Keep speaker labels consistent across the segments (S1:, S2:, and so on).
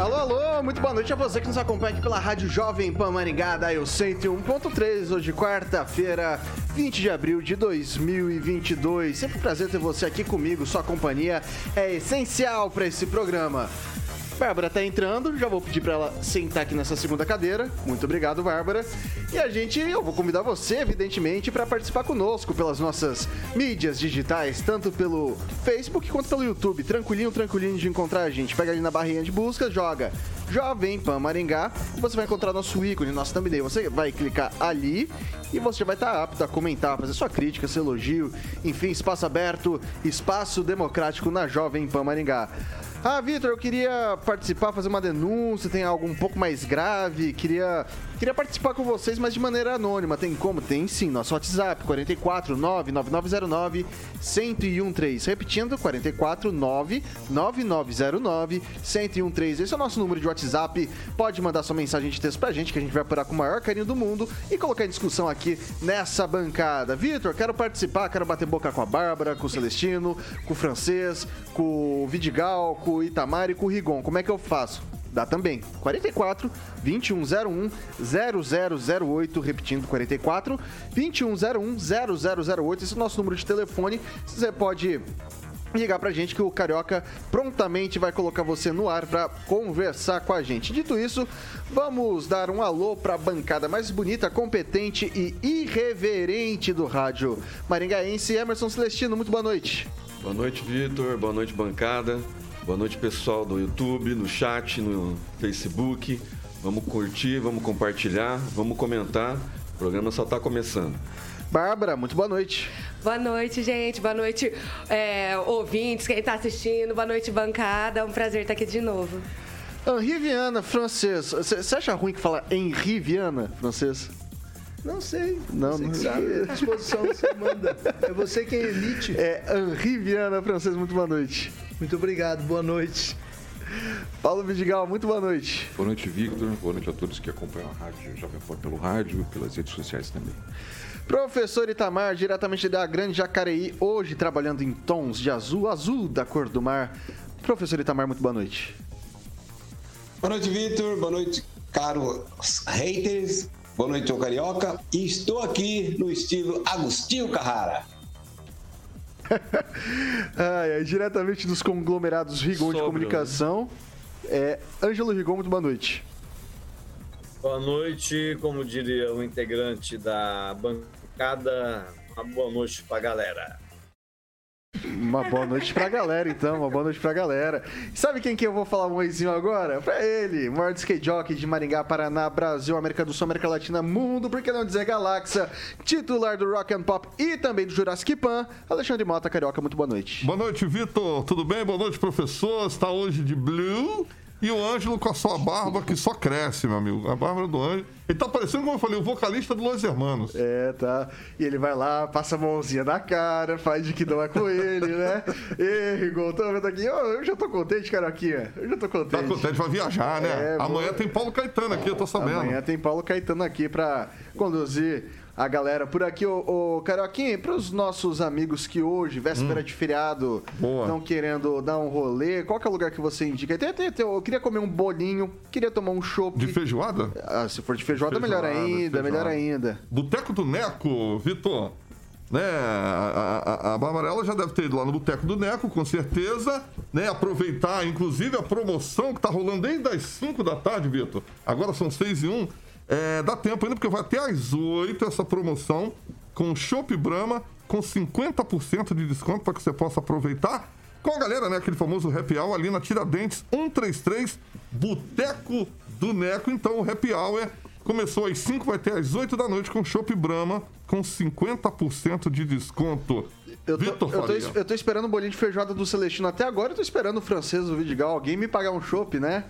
S1: Alô, alô, muito boa noite a você que nos acompanha aqui pela Rádio Jovem Pan Maringá, Eu 101.3, hoje quarta-feira, 20 de abril de 2022. Sempre um prazer ter você aqui comigo, sua companhia é essencial para esse programa. Bárbara tá entrando, já vou pedir para ela sentar aqui nessa segunda cadeira. Muito obrigado, Bárbara. E a gente, eu vou convidar você, evidentemente, para participar conosco pelas nossas mídias digitais, tanto pelo Facebook quanto pelo YouTube. Tranquilinho, tranquilinho de encontrar a gente. Pega ali na barrinha de busca, joga Jovem Pan Maringá, você vai encontrar nosso ícone, nosso thumbnail. Você vai clicar ali e você vai estar apto a comentar, fazer sua crítica, seu elogio, enfim, espaço aberto, espaço democrático na Jovem Pan Maringá. Ah, Vitor, eu queria participar, fazer uma denúncia, tem algo um pouco mais grave, queria, queria participar com vocês, mas de maneira anônima. Tem como? Tem sim, nosso WhatsApp, 449-9909 1013. Repetindo, 449-9909 1013. Esse é o nosso número de WhatsApp. Pode mandar sua mensagem de texto pra gente, que a gente vai apurar com o maior carinho do mundo e colocar em discussão aqui nessa bancada. Vitor, quero participar, quero bater boca com a Bárbara, com o Celestino, com o Francês, com o Vidigal, com o Itamar e com o Rigon. Como é que eu faço? Dá também. 44 2101 0008, repetindo 44 2101 0008. Esse é o nosso número de telefone. Você pode ligar pra gente que o Carioca prontamente vai colocar você no ar para conversar com a gente. Dito isso, vamos dar um alô pra bancada mais bonita, competente e irreverente do rádio maringaense. Emerson Celestino, muito boa noite.
S2: Boa noite, Vitor. Boa noite, bancada. Boa noite, pessoal do YouTube, no chat, no Facebook. Vamos curtir, vamos compartilhar, vamos comentar. O programa só está começando.
S1: Bárbara, muito boa noite.
S3: Boa noite, gente. Boa noite, é, ouvintes, quem está assistindo. Boa noite, bancada. É um prazer estar aqui de novo.
S1: Henri Viana, francês. Você acha ruim que fala Henri Viana, francês?
S4: Não sei. Não, você não sabe. A disposição você manda. É você quem é elite.
S1: É Henri Viana, francês. Muito boa noite.
S4: Muito obrigado. Boa noite.
S1: Paulo Vidigal, muito boa noite.
S5: Boa noite, Victor. Boa noite a todos que acompanham a rádio Jovem Pan pelo rádio e pelas redes sociais também.
S1: Professor Itamar, diretamente da Grande Jacareí, hoje trabalhando em tons de azul, azul da cor do mar. Professor Itamar, muito boa noite.
S6: Boa noite, Vitor. Boa noite, caros haters. Boa noite, ô Carioca. E estou aqui no estilo Agostinho Carrara.
S1: ai, ai, diretamente dos conglomerados Rigon Sobra, de Comunicação. Né? É, Ângelo Rigon, muito boa noite.
S7: Boa noite, como diria o integrante da bancada, uma boa noite pra galera.
S1: Uma boa noite pra galera, então. Uma boa noite pra galera. sabe quem que eu vou falar um oizinho agora? Pra ele, maior skate jockey de Maringá, Paraná, Brasil, América do Sul, América Latina, Mundo, por que não dizer Galáxia, titular do Rock and Pop e também do Jurassic Pan, Alexandre Mota, Carioca, muito boa noite.
S8: Boa noite, Vitor. Tudo bem? Boa noite, professor. Está hoje de blue. E o Ângelo com a sua barba que só cresce, meu amigo. A barba do Ângelo. Ele tá parecendo, como eu falei, o vocalista do Los Hermanos.
S1: É, tá. E ele vai lá, passa a mãozinha na cara, faz de que não é com ele, né? Ei, Rigon, tô vendo aqui. Oh, eu já tô contente, Caroquinha. Eu já tô contente. Tá
S8: contente pra viajar, né? É, Amanhã vou... tem Paulo Caetano aqui, eu tô sabendo.
S1: Amanhã tem Paulo Caetano aqui pra conduzir a galera por aqui. Ô, ô Carioquinha, para os nossos amigos que hoje, véspera hum. de feriado, estão querendo dar um rolê, qual que é o lugar que você indica? Tem, tem, tem, eu queria comer um bolinho, queria tomar um chopp.
S8: De feijoada?
S1: Ah, se for de feijoada, feijoada melhor ainda, feijoada. melhor ainda.
S8: Boteco do Neco, Vitor. Né, a, a, a Barbarella já deve ter ido lá no Boteco do Neco, com certeza, né? Aproveitar, inclusive, a promoção que tá rolando desde as 5 da tarde, Vitor. Agora são 6 e 1. É, dá tempo ainda, porque vai até às 8 essa promoção com Chopp Brahma, com 50% de desconto para que você possa aproveitar. Com a galera, né? Aquele famoso happy hour ali na Tiradentes 133, Boteco do Neco. Então, o happy hour começou às 5, vai ter às 8 da noite com Chopp Brahma, com 50% de desconto.
S1: Eu tô,
S8: Vitor
S1: eu, tô, eu tô esperando o bolinho de feijoada do Celestino até agora. Eu tô esperando o francês, o Vidigal, alguém me pagar um chopp, né?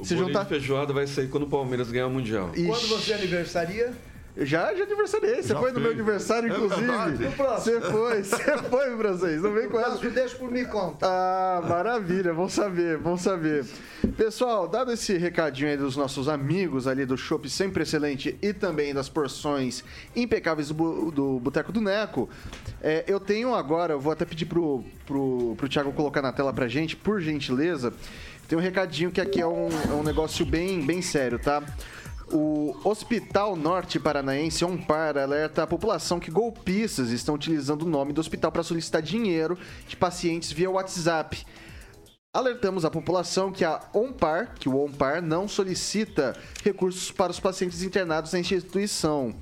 S2: O
S1: Se juntar.
S2: de feijoada vai sair quando o Palmeiras ganhar o Mundial.
S1: Ixi.
S4: Quando você aniversaria?
S1: Já, já aniversariei. Você
S8: Já
S1: foi no meu
S8: fez.
S1: aniversário,
S8: É
S1: inclusive.
S8: verdade.
S4: No próximo.
S1: Você foi, você foi, francês. Não vem com essa.
S4: Deixa por mim conta.
S1: Ah, maravilha, vamos saber, vamos saber. Pessoal, dado esse recadinho aí dos nossos amigos ali do Chopp Sempre Excelente e também das porções impecáveis do, do Boteco do Neco, é, eu tenho agora, eu vou até pedir pro, pro, pro Thiago colocar na tela pra gente, por gentileza, tem um recadinho que aqui é um, é um negócio bem, bem sério, tá? O Hospital Norte Paranaense Ompar alerta a população que golpistas estão utilizando o nome do hospital para solicitar dinheiro de pacientes via WhatsApp. Alertamos a população que a OMPAR, que o OMPAR não solicita recursos para os pacientes internados na instituição.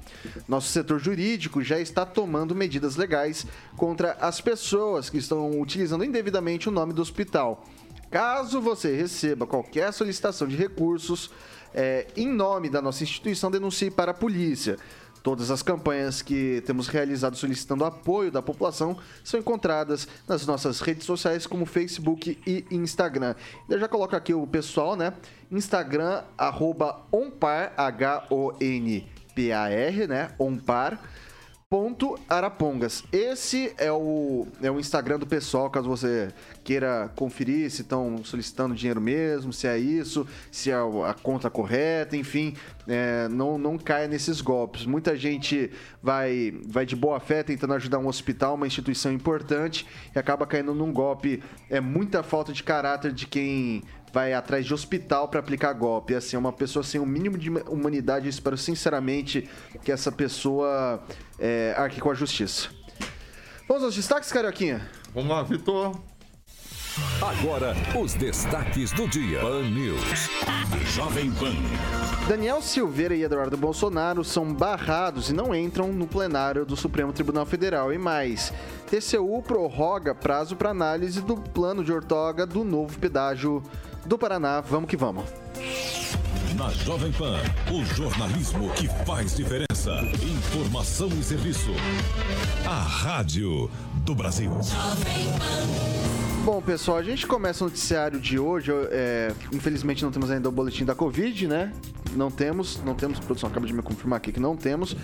S1: Nosso setor jurídico já está tomando medidas legais contra as pessoas que estão utilizando indevidamente o nome do hospital. Caso você receba qualquer solicitação de recursos é, em nome da nossa instituição, denuncie para a polícia. Todas as campanhas que temos realizado solicitando apoio da população são encontradas nas nossas redes sociais como Facebook e Instagram. Eu já coloco aqui o pessoal, né? Instagram, arroba onpar, H-O-N-P-A-R, né? Onpar. Ponto Arapongas. Esse é o, é o Instagram do pessoal, caso você queira conferir se estão solicitando dinheiro mesmo, se é isso, se é a conta correta, enfim, é, não, não caia nesses golpes. Muita gente vai, vai de boa fé tentando ajudar um hospital, uma instituição importante, e acaba caindo num golpe. É muita falta de caráter de quem vai atrás de hospital para aplicar golpe. Assim, é uma pessoa sem o mínimo de humanidade. Eu espero sinceramente que essa pessoa é, arque com a justiça. Vamos aos destaques, Carioquinha?
S8: Vamos lá, Vitor.
S9: Agora, os destaques do dia. Pan News.
S10: Jovem Pan.
S1: Daniel Silveira e Eduardo Bolsonaro são barrados e não entram no plenário do Supremo Tribunal Federal. E mais, TCU prorroga prazo para análise do plano de ortoga do novo pedágio do Paraná. Vamos que vamos.
S10: Na Jovem Pan, o jornalismo que faz diferença. Informação e serviço. A Rádio do Brasil.
S1: Bom, pessoal, a gente começa o noticiário de hoje. é, infelizmente não temos ainda o boletim da Covid, né? Não temos, não temos. A produção acaba de me confirmar aqui que não temos.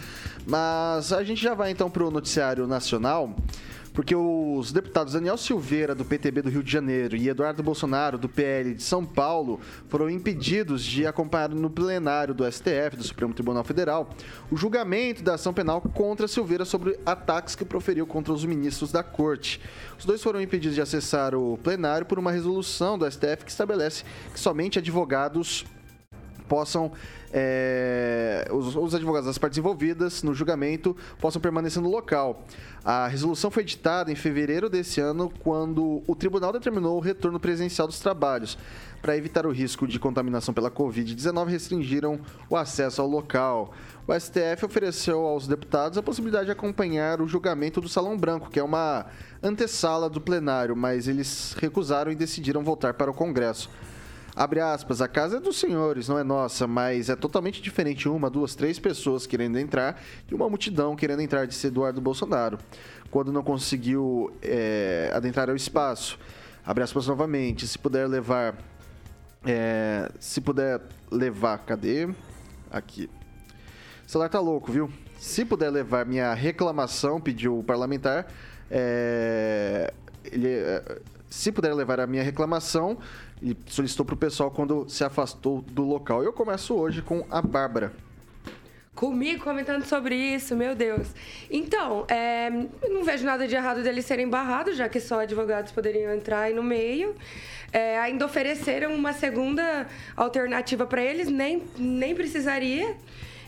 S1: Mas a gente já vai então para o noticiário nacional. Porque os deputados Daniel Silveira, do PTB do Rio de Janeiro, e Eduardo Bolsonaro, do PL de São Paulo, foram impedidos de acompanhar no plenário do STF, do Supremo Tribunal Federal, o julgamento da ação penal contra Silveira sobre ataques que proferiu contra os ministros da corte. Os dois foram impedidos de acessar o plenário por uma resolução do STF que estabelece que somente advogados possam é, os, os advogados das partes envolvidas no julgamento possam permanecer no local. A resolução foi editada em fevereiro desse ano, quando o tribunal determinou o retorno presencial dos trabalhos. Para evitar o risco de contaminação pela Covid-19, restringiram o acesso ao local. O STF ofereceu aos deputados a possibilidade de acompanhar o julgamento do Salão Branco, que é uma antessala do plenário, mas eles recusaram e decidiram voltar para o Congresso. Abre aspas, a casa é dos senhores, não é nossa, mas é totalmente diferente uma, duas, três pessoas querendo entrar de uma multidão querendo entrar, disse Eduardo Bolsonaro. Quando não conseguiu é, adentrar ao espaço, abre aspas novamente, se puder levar. é, se puder levar. Cadê? Aqui. O celular tá louco, viu? Se puder levar minha reclamação, pediu o parlamentar. é, ele, se puder levar a minha reclamação, e solicitou para o pessoal quando se afastou do local. Eu começo hoje com a Bárbara.
S3: Comigo comentando sobre isso, meu Deus. Então, é, não vejo nada de errado deles serem barrados, já que só advogados poderiam entrar aí no meio. É, ainda ofereceram uma segunda alternativa para eles, nem, nem precisaria.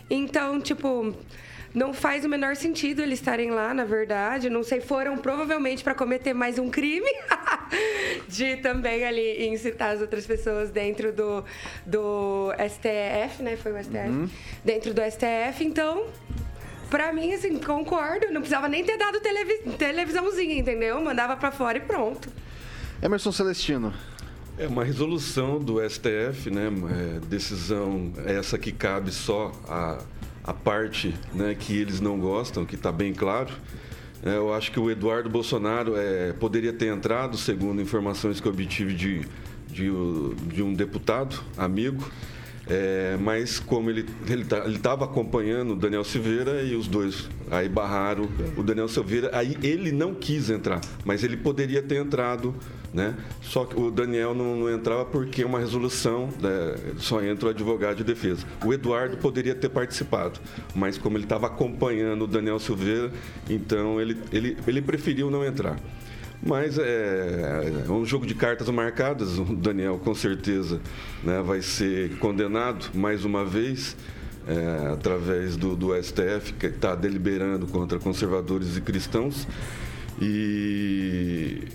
S3: Então, tipo, não faz o menor sentido eles estarem lá, na verdade. Não sei, foram provavelmente para cometer mais um crime. de também ali incitar as outras pessoas dentro do, do STF, né? Foi o STF.
S1: Uhum.
S3: Dentro do STF, então pra mim, assim, concordo. Não precisava nem ter dado televi televisãozinha, entendeu? Mandava pra fora e pronto.
S1: Emerson Celestino.
S2: É uma resolução do STF, né? É, decisão essa que cabe só a, a parte né, que eles não gostam, que está bem claro. É, eu acho que o Eduardo Bolsonaro é, poderia ter entrado, segundo informações que eu obtive de, de, de um deputado amigo. É, mas como ele ele estava acompanhando o Daniel Silveira e os dois aí barraram o Daniel Silveira, aí ele não quis entrar, mas ele poderia ter entrado, né? Só que o Daniel não, não entrava porque uma resolução né, só entra o advogado de defesa. O Eduardo poderia ter participado, mas como ele estava acompanhando o Daniel Silveira, então ele, ele, ele preferiu não entrar. Mas é, é um jogo de cartas marcadas. O Daniel, com certeza, né, vai ser condenado mais uma vez. É, através do, do STF, que está deliberando contra conservadores e cristãos. E,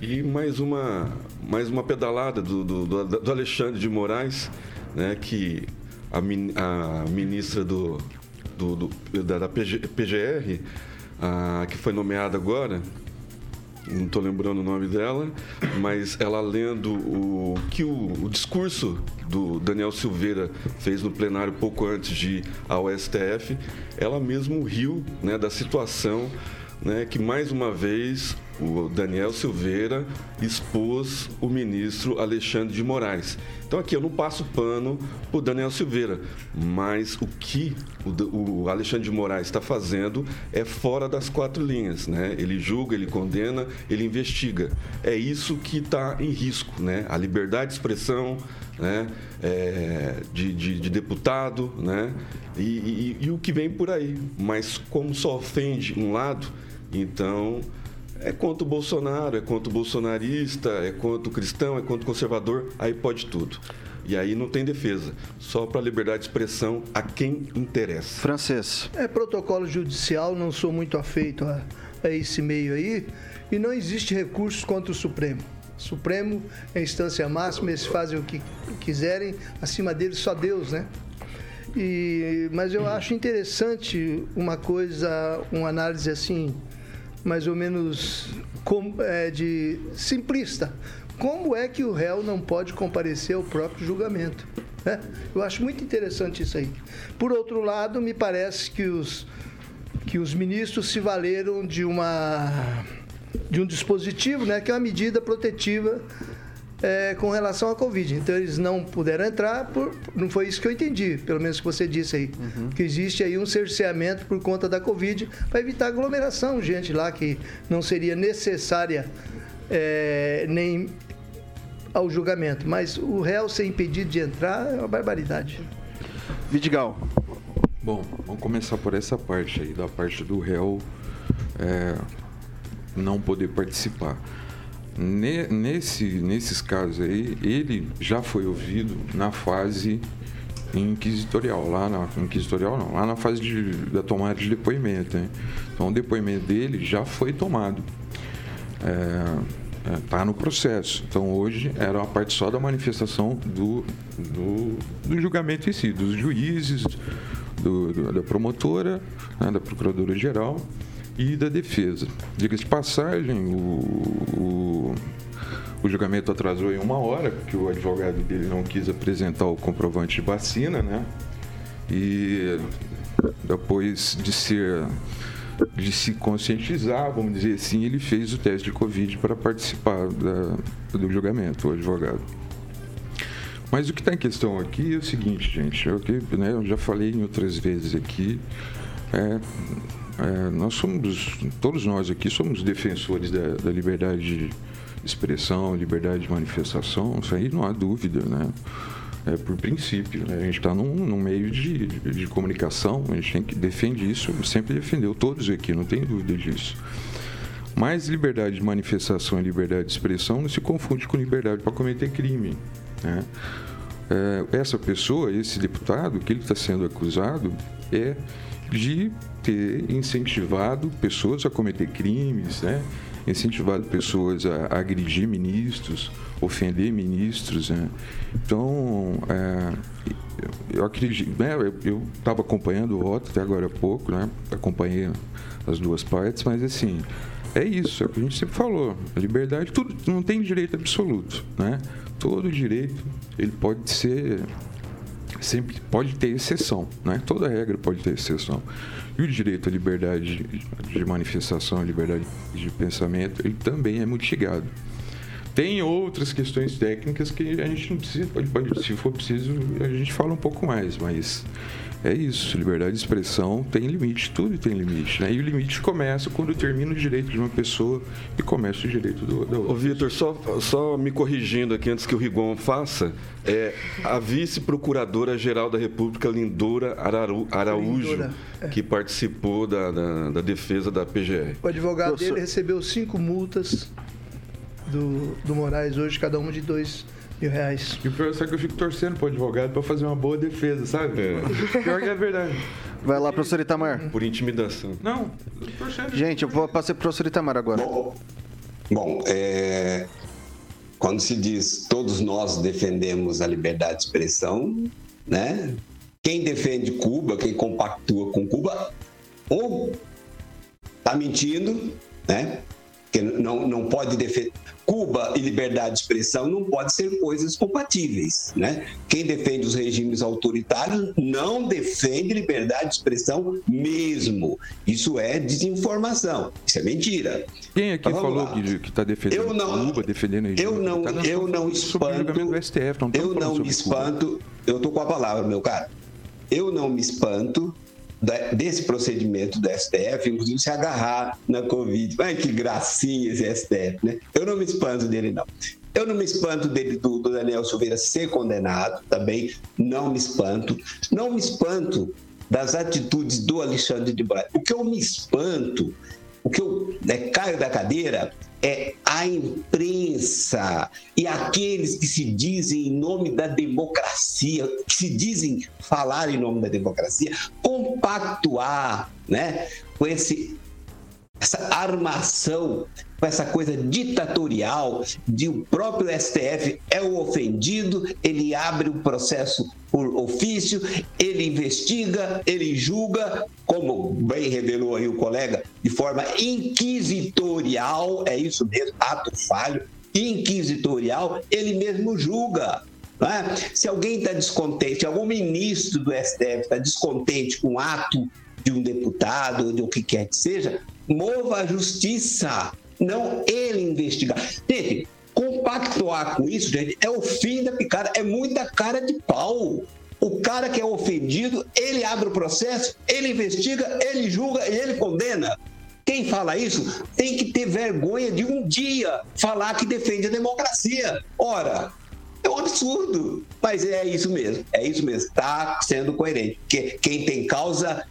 S2: e mais, uma, mais uma pedalada do, do, do Alexandre de Moraes, né, que a, a ministra do, do, do da, da PG, PGR, a, que foi nomeada agora, não estou lembrando o nome dela, mas ela lendo o que o, o, discurso do Daniel Silveira fez no plenário pouco antes de ir ao STF, ela mesmo riu né, da situação né, que mais uma vez o Daniel Silveira expôs o ministro Alexandre de Moraes. Então aqui eu não passo pano para o Daniel Silveira, mas o que o, Alexandre de Moraes está fazendo é fora das quatro linhas, né? Ele julga, ele condena, ele investiga. É isso que está em risco, né? A liberdade de expressão, né? É, de, de, de, deputado, né? E, e, e o que vem por aí. Mas como só ofende um lado, então é contra o Bolsonaro, é contra o bolsonarista, é contra o cristão, é contra o conservador, aí pode tudo. E aí não tem defesa, só para a liberdade de expressão a quem interessa.
S1: Francês.
S4: É protocolo judicial, não sou muito afeito a, a esse meio aí, e não existe recursos contra o Supremo. O Supremo é a instância máxima, eles fazem o que quiserem, acima deles só Deus, né? E, mas eu acho interessante uma coisa, uma análise assim, mais ou menos é, de simplista. Como é que o réu não pode comparecer ao próprio julgamento? Né? Eu acho muito interessante isso aí. Por outro lado, me parece que os, que os ministros se valeram de uma de um dispositivo, né, que é uma medida protetiva é, com relação à Covid. Então eles não puderam entrar, por, não foi isso que eu entendi, pelo menos que você disse aí. Uhum. Que existe aí um cerceamento por conta da Covid para evitar aglomeração, gente lá que não seria necessária é, nem ao julgamento. Mas o réu ser impedido de entrar é uma barbaridade.
S1: Vidigal.
S5: Bom, vamos começar por essa parte aí, da parte do réu é, não poder participar. Nesse, nesses casos aí, ele já foi ouvido na fase inquisitorial, lá na inquisitorial não, lá na fase de, da tomada de depoimento. Né? Então o depoimento dele já foi tomado. É, está no processo. Então hoje era uma parte só da manifestação do, do, do julgamento em si, dos juízes, do, do, da promotora, né, da procuradora-geral e da defesa. Diga-se de passagem, o, o, o, julgamento atrasou em uma hora, porque o advogado dele não quis apresentar o comprovante de vacina, né? E depois de ser de se conscientizar, vamos dizer assim, ele fez o teste de Covid para participar da, do julgamento, o advogado. Mas o que está em questão aqui é o seguinte, gente, eu, né, eu já falei em outras vezes aqui, é, é, nós somos, todos nós aqui somos defensores da, da, liberdade de expressão, liberdade de manifestação, isso aí não há dúvida, né? É por princípio, né? A gente está num, num, meio de, de, comunicação, a gente tem que defender isso, sempre defendeu, todos aqui, não tem dúvida disso. Mas liberdade de manifestação e liberdade de expressão não se confunde com liberdade para cometer crime, né? É, essa pessoa, esse deputado, que ele está sendo acusado, é de ter incentivado pessoas a cometer crimes, né? incentivado pessoas a, agredir ministros, ofender ministros. Né? Então, é, eu acredito, né? Eu estava acompanhando o voto até agora há pouco, né? Acompanhei as duas partes, mas assim, é isso, é o que a gente sempre falou. A liberdade, tudo não tem direito absoluto, né? Todo direito ele pode ser sempre pode ter exceção, né? Toda regra pode ter exceção. E o direito à liberdade de manifestação, à liberdade de pensamento, ele também é mitigado. Tem outras questões técnicas que a gente não precisa, pode, pode, se for preciso, a gente fala um pouco mais, mas é isso, liberdade de expressão tem limite, tudo tem limite, né? E o limite começa quando termina o direito de uma pessoa e começa o direito do, da outra.
S2: Ô, Vitor, só, só me corrigindo aqui antes que o Rigon faça, é a vice-procuradora-geral da República, Lindora Araru, Araújo, Lindora, é. que participou da, da, da, defesa da PGR.
S4: O advogado dele recebeu cinco multas do, do Moraes hoje, cada uma de dois mil reais.
S5: E o pior é que eu fico torcendo pro advogado para fazer uma boa defesa, sabe? É. Pior que é verdade.
S1: Vai lá, professor Itamar.
S2: Por intimidação.
S5: Não,
S1: torcendo. Gente, eu vou passar pro professor Itamar agora.
S6: Bom, bom é, quando se diz todos nós defendemos a liberdade de expressão, né? Quem defende Cuba, quem compactua com Cuba, ou tá mentindo, né? Que não, não pode defender. Cuba e liberdade de expressão não podem ser coisas compatíveis. Né? Quem defende os regimes autoritários não defende liberdade de expressão mesmo. Isso é desinformação, isso é mentira.
S5: Quem aqui falou lá. que está defendendo eu não, Cuba, defendendo regime
S6: Eu não, tá eu não espanto.
S5: Do STF, não
S6: eu não me espanto. Cuba. Eu estou com a palavra, meu cara. Eu não me espanto desse procedimento do STF, inclusive se agarrar na Covid. Ai, que gracinha esse STF, né? Eu não me espanto dele, não. Eu não me espanto dele, do, do Daniel Silveira ser condenado, também não me espanto. Não me espanto das atitudes do Alexandre de Moraes. O que eu me espanto, o que eu né, caio da cadeira é a imprensa e aqueles que se dizem em nome da democracia, que se dizem falar em nome da democracia, compactuar né, com esse, essa armação, com essa coisa ditatorial de o próprio STF é o ofendido, ele abre o processo por ofício, ele investiga, ele julga, como bem revelou aí o colega, de forma inquisitorial, é isso mesmo, ato falho, inquisitorial, ele mesmo julga. É? Se alguém está descontente, algum ministro do STF está descontente com o ato de um deputado ou de o que quer que seja, mova a justiça, não ele investigar. Gente, compactuar com isso, gente, é o fim da picada, é muita cara de pau. O cara que é ofendido, ele abre o processo, ele investiga, ele julga e ele condena. Quem fala isso tem que ter vergonha de um dia falar que defende a democracia. Ora, é um absurdo. Mas é isso mesmo, é isso mesmo. Está sendo coerente. Porque quem tem causa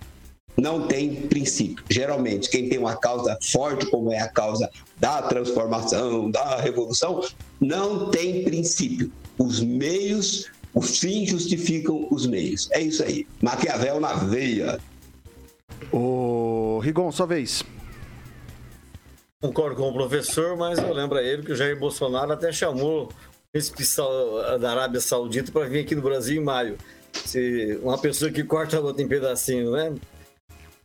S6: não tem princípio. Geralmente, quem tem uma causa forte, como é a causa da transformação, da revolução, não tem princípio. Os meios, os fins justificam os meios. É isso aí. Maquiavel na veia.
S1: Ô, Rigon, sua vez.
S7: Concordo com o professor, mas eu lembro a ele que o Jair Bolsonaro até chamou esse da Arábia Saudita para vir aqui no Brasil em maio. Se uma pessoa que corta a outra em pedacinho, né?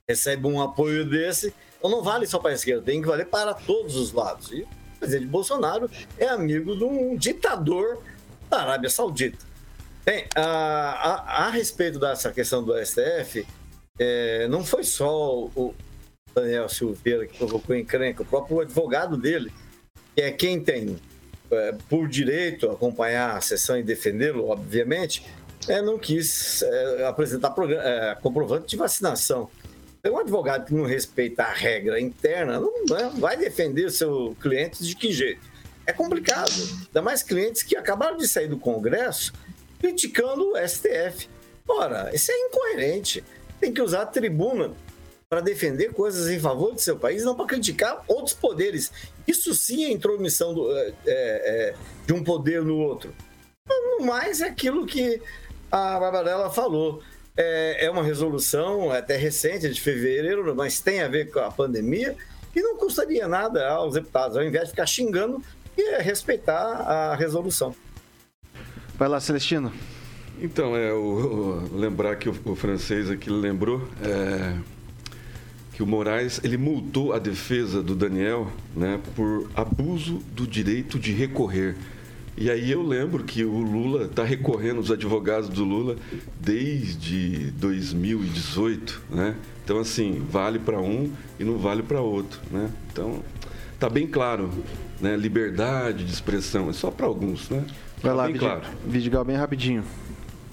S7: Recebe um apoio desse, então não vale só para a esquerda, tem que valer para todos os lados. E o presidente Bolsonaro é amigo de um ditador da Arábia Saudita. Bem, a, a, a respeito dessa questão do STF, é, não foi só o Daniel Silveira que provocou encrenca, o próprio advogado dele, que é quem tem é, por direito acompanhar a sessão e defendê-lo, obviamente, é, não quis é, apresentar é, comprovante de vacinação. Um advogado que não respeita a regra interna não, vai defender o seu cliente de que jeito? É complicado. Ainda mais clientes que acabaram de sair do Congresso criticando o STF. Ora, isso é incoerente. Tem que usar a tribuna para defender coisas em favor do seu país, não para criticar outros poderes. Isso sim é intromissão do, é, é, de um poder no outro. No mais, é aquilo que a Barbarella falou é, é uma resolução até recente, de fevereiro, mas tem a ver com a pandemia e não custaria nada aos deputados, ao invés de ficar xingando, e respeitar a resolução.
S1: Vai lá, Celestino.
S2: Então, é, o, o- lembrar que o, o francês aqui lembrou é, que o Moraes ele multou a defesa do Daniel né, por abuso do direito de recorrer. E aí eu lembro que o Lula está recorrendo, os advogados do Lula, desde 2018, né? Então, assim, vale para um e não vale para outro, né? Então, tá bem claro, né? Liberdade de expressão é só para alguns, né?
S1: Vai
S2: Tá
S1: lá,
S2: bem
S1: Vidi-
S2: claro.
S1: Vidigal, bem rapidinho.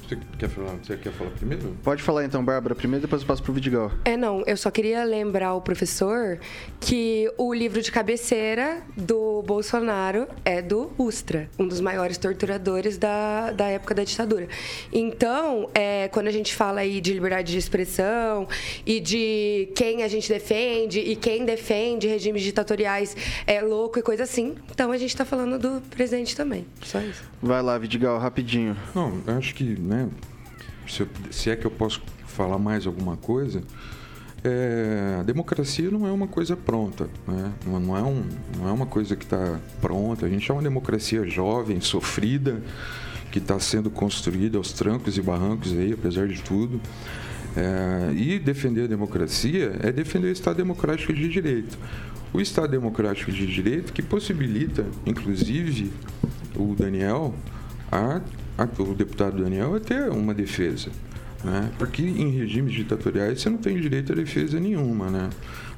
S5: Você quer falar, você quer falar primeiro?
S1: Pode falar então, Bárbara, primeiro, depois eu passo pro Vidigal.
S3: É, não, eu só queria lembrar o professor que o livro de cabeceira do Bolsonaro é do Ustra, um dos maiores torturadores da, da época da ditadura. Então, é, quando a gente fala aí de liberdade de expressão e de quem a gente defende e quem defende regimes ditatoriais é louco e coisa assim, então a gente tá falando do presidente também. Só isso.
S1: Vai lá, Vidigal, rapidinho.
S5: Não, eu acho que, né, se, eu- se é que eu posso falar mais alguma coisa, é, a democracia não é uma coisa pronta, né? não, não é um, não é uma coisa que está pronta. A gente é uma democracia jovem, sofrida, que está sendo construída aos trancos e barrancos aí, apesar de tudo. É, e defender a democracia é defender o Estado democrático de direito. O Estado democrático de direito que possibilita, inclusive, o Daniel, a- o deputado Daniel, a ter uma defesa. Né? Porque em regimes ditatoriais você não tem direito a defesa nenhuma. Né?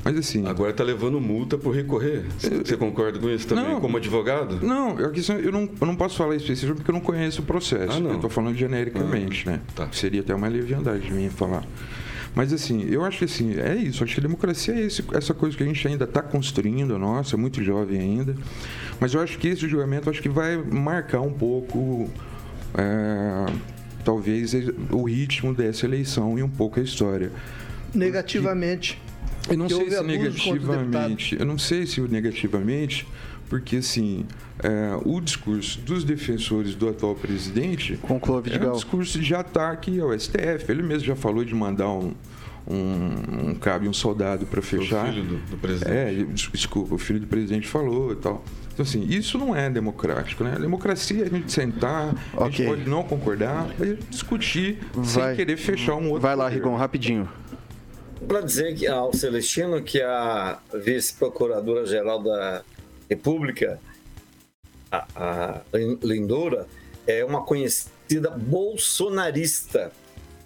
S5: Mas assim.
S2: Agora tá levando multa por recorrer. Você concorda com isso também,
S5: Não.
S2: como advogado?
S5: Não, a questão- eu não, eu não posso falar específico porque eu não conheço o processo.
S2: Ah, não.
S5: Eu estou falando genericamente, né?
S2: tá.
S5: Seria até uma leviandade de mim falar. Mas assim, eu acho que assim, é isso. Acho que a democracia é esse- essa coisa que a gente ainda está construindo, nossa, é muito jovem ainda. Mas eu acho que esse julgamento acho que vai marcar um pouco, é, talvez, o ritmo dessa eleição e um pouco a história.
S4: Negativamente.
S5: Eu não sei se negativamente. Eu não sei se negativamente, porque assim, é, o discurso dos defensores do atual presidente
S1: Conclua,
S5: é um discurso de ataque ao STF. Ele mesmo já falou de mandar um um, um cabo e um soldado para fechar.
S2: filho do- do presidente.
S5: É, des- desculpa, o filho do presidente falou e tal. Então, assim, isso não é democrático, né? A democracia é a gente sentar, a
S1: Ok.
S5: gente pode não concordar, mas discutir
S1: Vai.
S5: sem querer fechar um outro.
S1: Vai lá,
S5: poder.
S1: Rigon, rapidinho.
S7: Para dizer que ao Celestino que a vice-procuradora-geral da República, a, a Lindora, é uma conhecida bolsonarista.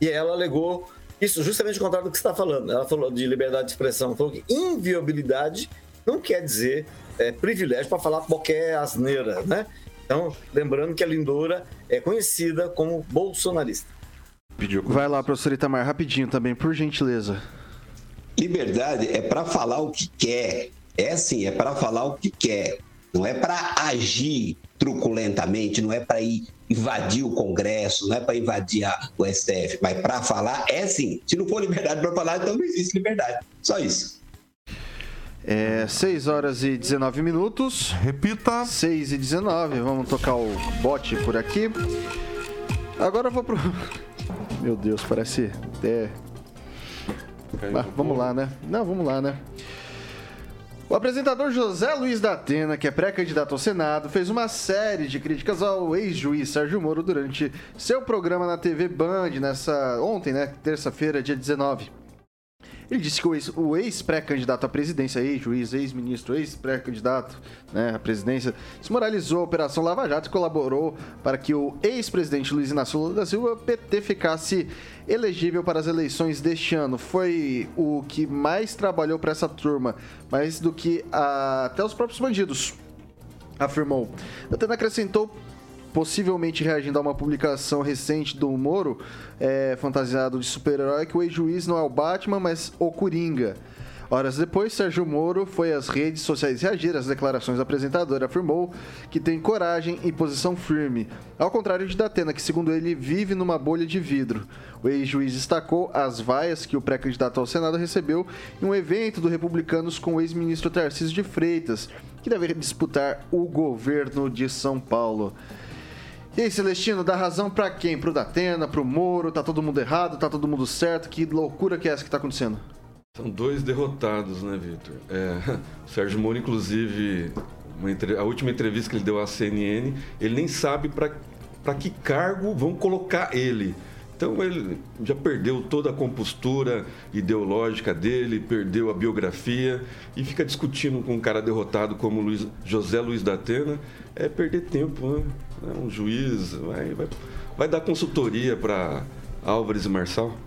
S7: E ela alegou isso justamente o contrário do que você está falando. Ela falou de liberdade de expressão, falou que inviolabilidade não quer dizer é, privilégio para falar qualquer asneira, né? Então, lembrando que a Lindora é conhecida como bolsonarista.
S1: Vai lá, professor Itamar, rapidinho também, por gentileza.
S6: Liberdade é para falar o que quer. É assim, é para falar o que quer. Não é para agir truculentamente, não é para ir invadir o Congresso, não é para invadir a- o STF, mas para falar é sim. Se não for liberdade para falar, então não existe liberdade. Só isso.
S1: É 6 horas e 19 minutos.
S8: Repita.
S1: 6 e 19, vamos tocar o bote por aqui. Agora eu vou pro. Meu Deus, parece. É. Ah, vamos lá, né? Não, vamos lá, né? O apresentador José Luiz da Atena, que é pré-candidato ao Senado, fez uma série de críticas ao ex-juiz Sérgio Moro durante seu programa na TV Band nessa ontem, né, terça-feira, dia 19. Ele disse que o ex- o ex-pré-candidato à presidência, ex-juiz, ex-ministro, ex-pré-candidato né, à presidência, desmoralizou a Operação Lava Jato e colaborou para que o ex-presidente Luiz Inácio Lula da Silva, PT, ficasse elegível para as eleições deste ano. Foi o que mais trabalhou para essa turma, mais do que a- até os próprios bandidos afirmou. Datena acrescentou, possivelmente reagindo a uma publicação recente do Moro, é, fantasiado de super-herói, que o ex-juiz não é o Batman, mas o Coringa. Horas depois, Sérgio Moro foi às redes sociais reagir às declarações do apresentador. Afirmou que tem coragem e posição firme. Ao contrário de Datena, que, segundo ele, vive numa bolha de vidro. O ex-juiz destacou as vaias que o pré-candidato ao Senado recebeu em um evento do Republicanos com o ex-ministro Tarcísio de Freitas, que deve disputar o governo de São Paulo. E aí, Celestino, dá razão pra quem? Pro Datena, pro Moro? Tá todo mundo errado? Tá todo mundo certo? Que loucura que é essa que tá acontecendo?
S2: São dois derrotados, né, Vitor? É, o Sérgio Moro, inclusive, entre- a última entrevista que ele deu à CNN, ele nem sabe para para que cargo vão colocar ele. Então ele já perdeu toda a compostura ideológica dele, perdeu a biografia e fica discutindo com um cara derrotado como Luiz, José Luiz da Atena. É perder tempo, né? É um juiz vai, vai, vai dar consultoria para Álvares e Marçal.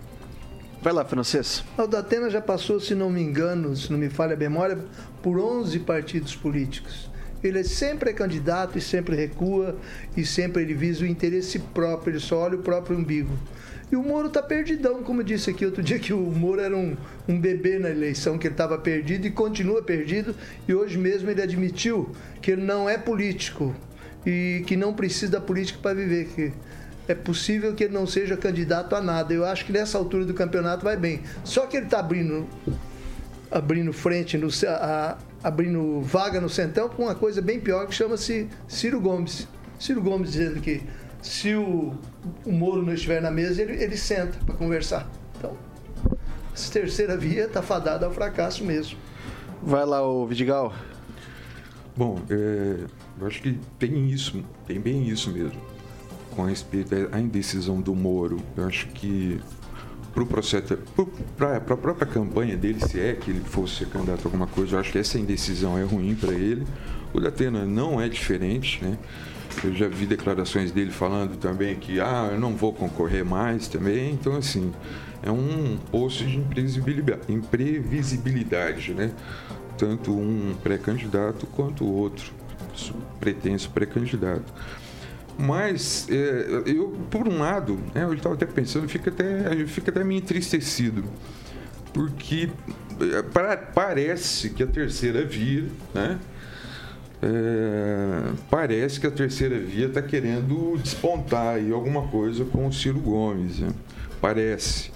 S1: Vai lá, francês.
S4: O Datena já passou, se não me engano, se não me falha a memória, por 11 partidos políticos. Ele sempre é candidato e sempre recua e sempre ele visa o interesse próprio, ele só olha o próprio umbigo. E o Moro está perdidão, como eu disse aqui outro dia, que o Moro era um, um bebê na eleição, que ele estava perdido e continua perdido. E hoje mesmo ele admitiu que ele não é político e que não precisa da política para viver. Que é possível que ele não seja candidato a nada. Eu acho que nessa altura do campeonato vai bem. Só que ele está abrindo, abrindo frente, no, a, abrindo vaga no Centão com uma coisa bem pior que chama-se Ciro Gomes. Ciro Gomes dizendo que se o, o Moro não estiver na mesa, ele, ele senta para conversar. Então, essa terceira via está fadada ao fracasso mesmo.
S1: Vai lá, o Vidigal.
S5: Bom, é, eu acho que tem isso, tem bem isso mesmo. Com respeito à indecisão do Moro, eu acho que para o processo, para a própria campanha dele, se é que ele fosse ser candidato a alguma coisa, eu acho que essa indecisão é ruim para ele. O Datena não é diferente, né? Eu já vi declarações dele falando também que, ah, eu não vou concorrer mais também. Então, assim, é um poço de imprevisibilidade, né? Tanto um pré-candidato quanto o outro, pretenso pré-candidato. Mas é, eu, por um lado, né, eu estava até pensando, fica até, até meio entristecido, porque é, parece que a terceira via, né, é, parece que a terceira via está querendo despontar aí alguma coisa com o Ciro Gomes, né? parece.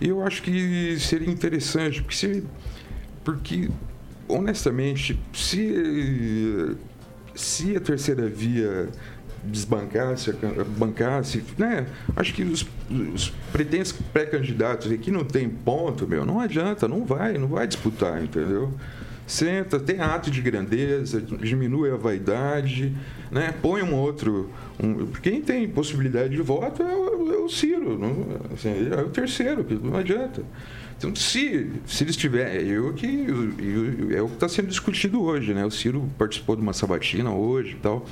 S5: E eu acho que seria interessante, porque, se, porque honestamente, se, se a terceira via desbancasse, bancasse, né? Acho que os, os pretensos pré-candidatos aqui não tem ponto, meu, não adianta, não vai, não vai disputar, entendeu? Senta, tem ato de grandeza, diminui a vaidade, né? põe um outro. Um, quem tem possibilidade de voto é o, é o Ciro, não, assim, é o terceiro, não adianta. Então, se, se eles tiverem. É eu que, eu, eu, é o que está sendo discutido hoje, né? O Ciro participou de uma sabatina hoje e tal.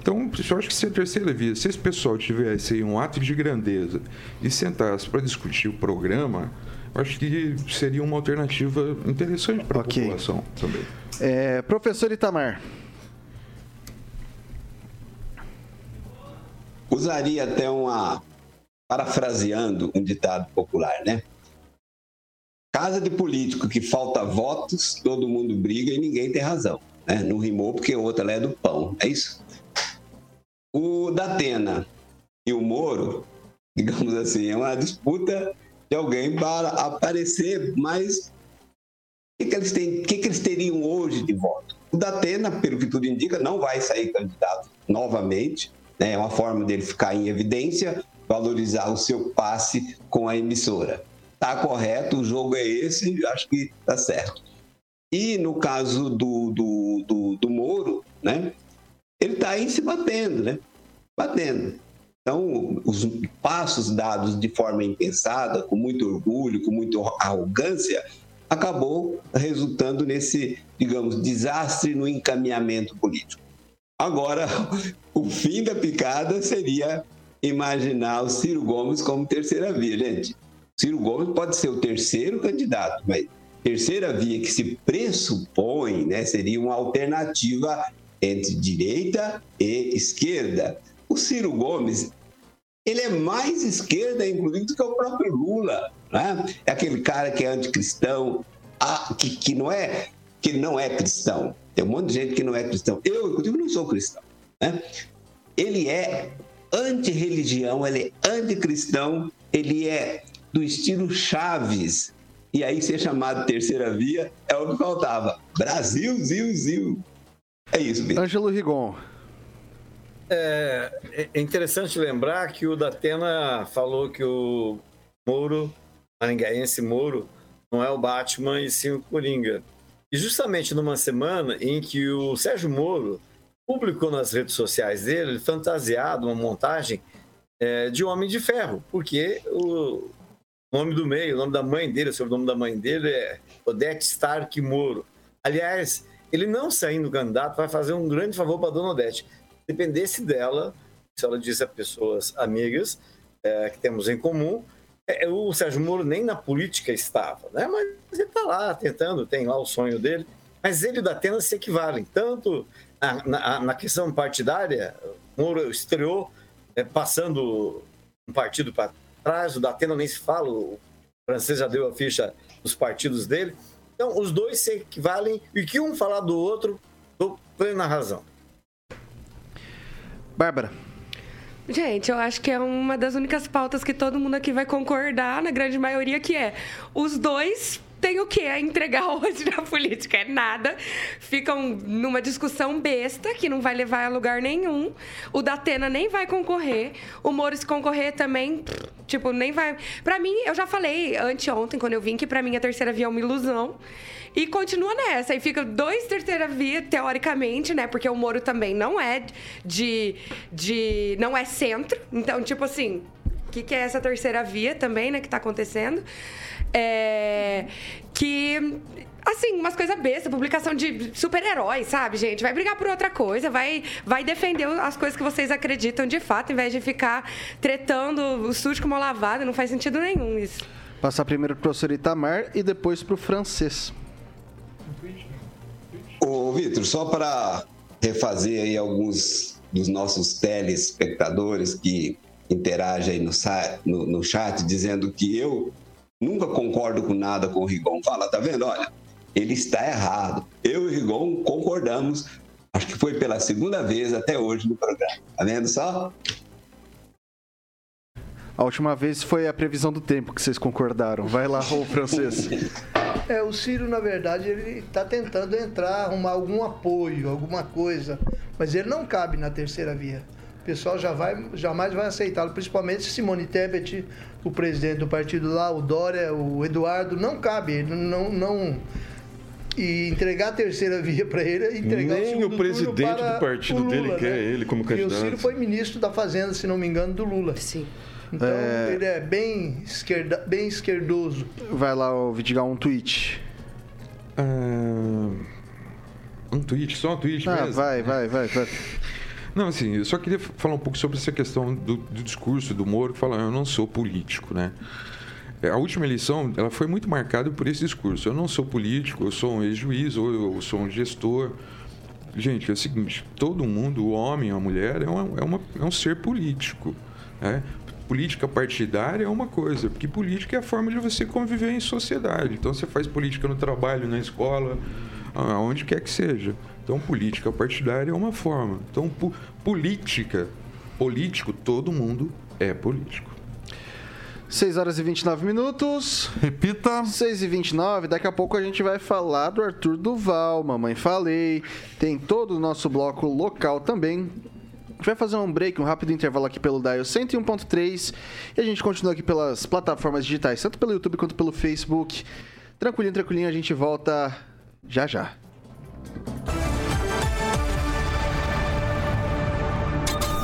S5: Então, eu acho que se a terceira via, se esse pessoal tivesse aí um ato de grandeza e sentasse para discutir o programa, acho que seria uma alternativa interessante para a okay. população também.
S1: É, professor Itamar.
S6: Usaria até uma. Parafraseando um ditado popular, né? Casa de político que falta votos, todo mundo briga e ninguém tem razão. Né? Não rimou porque o outro é do pão, é isso? O Datena e o Moro, digamos assim, é uma disputa de alguém para aparecer, mas o que, que, eles têm, que, que eles teriam hoje de voto? O Datena, pelo que tudo indica, não vai sair candidato novamente. Né? É uma forma dele ficar em evidência, valorizar o seu passe com a emissora. Está correto, o jogo é esse, acho que está certo. E no caso do, do, do, do Moro, né? ele está aí se batendo, né? Batendo. Então, os passos dados de forma impensada, com muito orgulho, com muita arrogância, acabou resultando nesse, digamos, desastre no encaminhamento político. Agora, o fim da picada seria imaginar o Ciro Gomes como terceira via. Gente, Ciro Gomes pode ser o terceiro candidato, mas terceira via que se pressupõe né, seria uma alternativa entre direita e esquerda. O Ciro Gomes ele é mais esquerda, inclusive, do que o próprio Lula. Né? É aquele cara que é anticristão, que, que, não é, que não é cristão. Tem um monte de gente que não é cristão. Eu, inclusive, não sou cristão. Né? Ele é anti-religião, ele é anticristão, ele é do estilo Chaves. E aí ser chamado terceira via é o que faltava. Brasil, zil, zil. É isso.
S1: Ângelo Rigon.
S7: É, é interessante lembrar que o Datena falou que o Moro, maringaense Moro, não é o Batman e sim o Coringa. E justamente numa semana em que o Sérgio Moro publicou nas redes sociais dele, fantasiado, uma montagem é, de Homem de Ferro, porque o nome do meio, o nome da mãe dele, o sobrenome da mãe dele é Odete Stark Moro. Aliás, ele não saindo candidato vai fazer um grande favor para a dona Odete. Dependesse dela, se ela disse a pessoas amigas é, que temos em comum, é, o Sérgio Moro nem na política estava, né? mas ele está lá tentando, tem lá o sonho dele. Mas ele e o Datena se equivalem, tanto na, na, na questão partidária, Moro estreou é, passando um partido para trás, o Datena nem se fala, o francês já deu a ficha dos partidos dele. Então, os dois se equivalem e que um falar do outro, dou plena razão.
S1: Bárbara.
S3: Gente, eu acho que é uma das únicas pautas que todo mundo aqui vai concordar, na grande maioria, que é os dois tem o que a entregar hoje na política? É nada. Ficam numa discussão besta que não vai levar a lugar nenhum. O Datena nem vai concorrer. O Moro se concorrer também, tipo, nem vai. Para mim, eu já falei anteontem, quando eu vim, que para mim a terceira via é uma ilusão. E continua nessa. E fica dois terceira via, teoricamente, né? Porque o Moro também não é de. de não é centro. Então, tipo assim, o que, que é essa terceira via também, né, que tá acontecendo? É, que assim, umas coisas bestas, publicação de super-heróis, sabe, gente? Vai brigar por outra coisa, vai, vai defender as coisas que vocês acreditam de fato, em vez de ficar tretando o sujo com uma lavada, não faz sentido nenhum isso.
S1: Passar primeiro pro professor Itamar e depois pro francês.
S6: Ô, Vitor, só para refazer aí alguns dos nossos telespectadores que interagem aí no, no, no chat dizendo que eu nunca concordo com nada com o Rigon. Fala, tá vendo? Olha, ele está errado. Eu e o Rigon concordamos. Acho que foi pela segunda vez até hoje no programa. Tá vendo só?
S1: A última vez foi a previsão do tempo que vocês concordaram. Vai lá, o francês.
S4: É, o Ciro, na verdade, ele está tentando entrar, arrumar algum apoio, alguma coisa, mas ele não cabe na terceira via pessoal já vai, jamais vai aceitá-lo, principalmente Simone Tebet, o presidente do partido lá, o Dória, o Eduardo, não cabe, não, não e entregar a terceira via para ele é entregar
S2: Nem
S4: o,
S2: o presidente do partido Lula, dele quer né? ele como candidato.
S4: E o Ciro foi ministro da Fazenda, se não me engano, do Lula.
S3: Sim.
S4: Então é... ele é bem, esquerda, bem esquerdoso.
S1: Vai lá, Vidigal, um tweet.
S5: Uh... Um tweet, só um tweet
S1: ah,
S5: mesmo.
S1: Vai, vai, vai, vai.
S5: Não, assim, eu só queria falar um pouco sobre essa questão do, do discurso do Moro, que fala, eu não sou político, né? É, a última eleição, ela foi muito marcada por esse discurso. Eu não sou político, eu sou um ex-juiz, ou eu sou um gestor. Gente, é o seguinte, todo mundo, o homem, a mulher, é, uma, é, uma, é um ser político, né? política partidária é uma coisa, porque política é a forma de você conviver em sociedade. Então você faz política no trabalho, na escola, aonde quer que seja. Então, política partidária é uma forma. Então, política, político, todo mundo é político.
S1: 6 horas e 29 minutos.
S8: Repita.
S1: 6 e 29. Daqui a pouco a gente vai falar do Arthur Duval. Mamãe falei. Tem todo o nosso bloco local também. A gente vai fazer um break, um rápido intervalo aqui pelo Dial 101.3 e a gente continua aqui pelas plataformas digitais, tanto pelo YouTube quanto pelo Facebook. Tranquilinho, tranquilinho, a gente volta já já.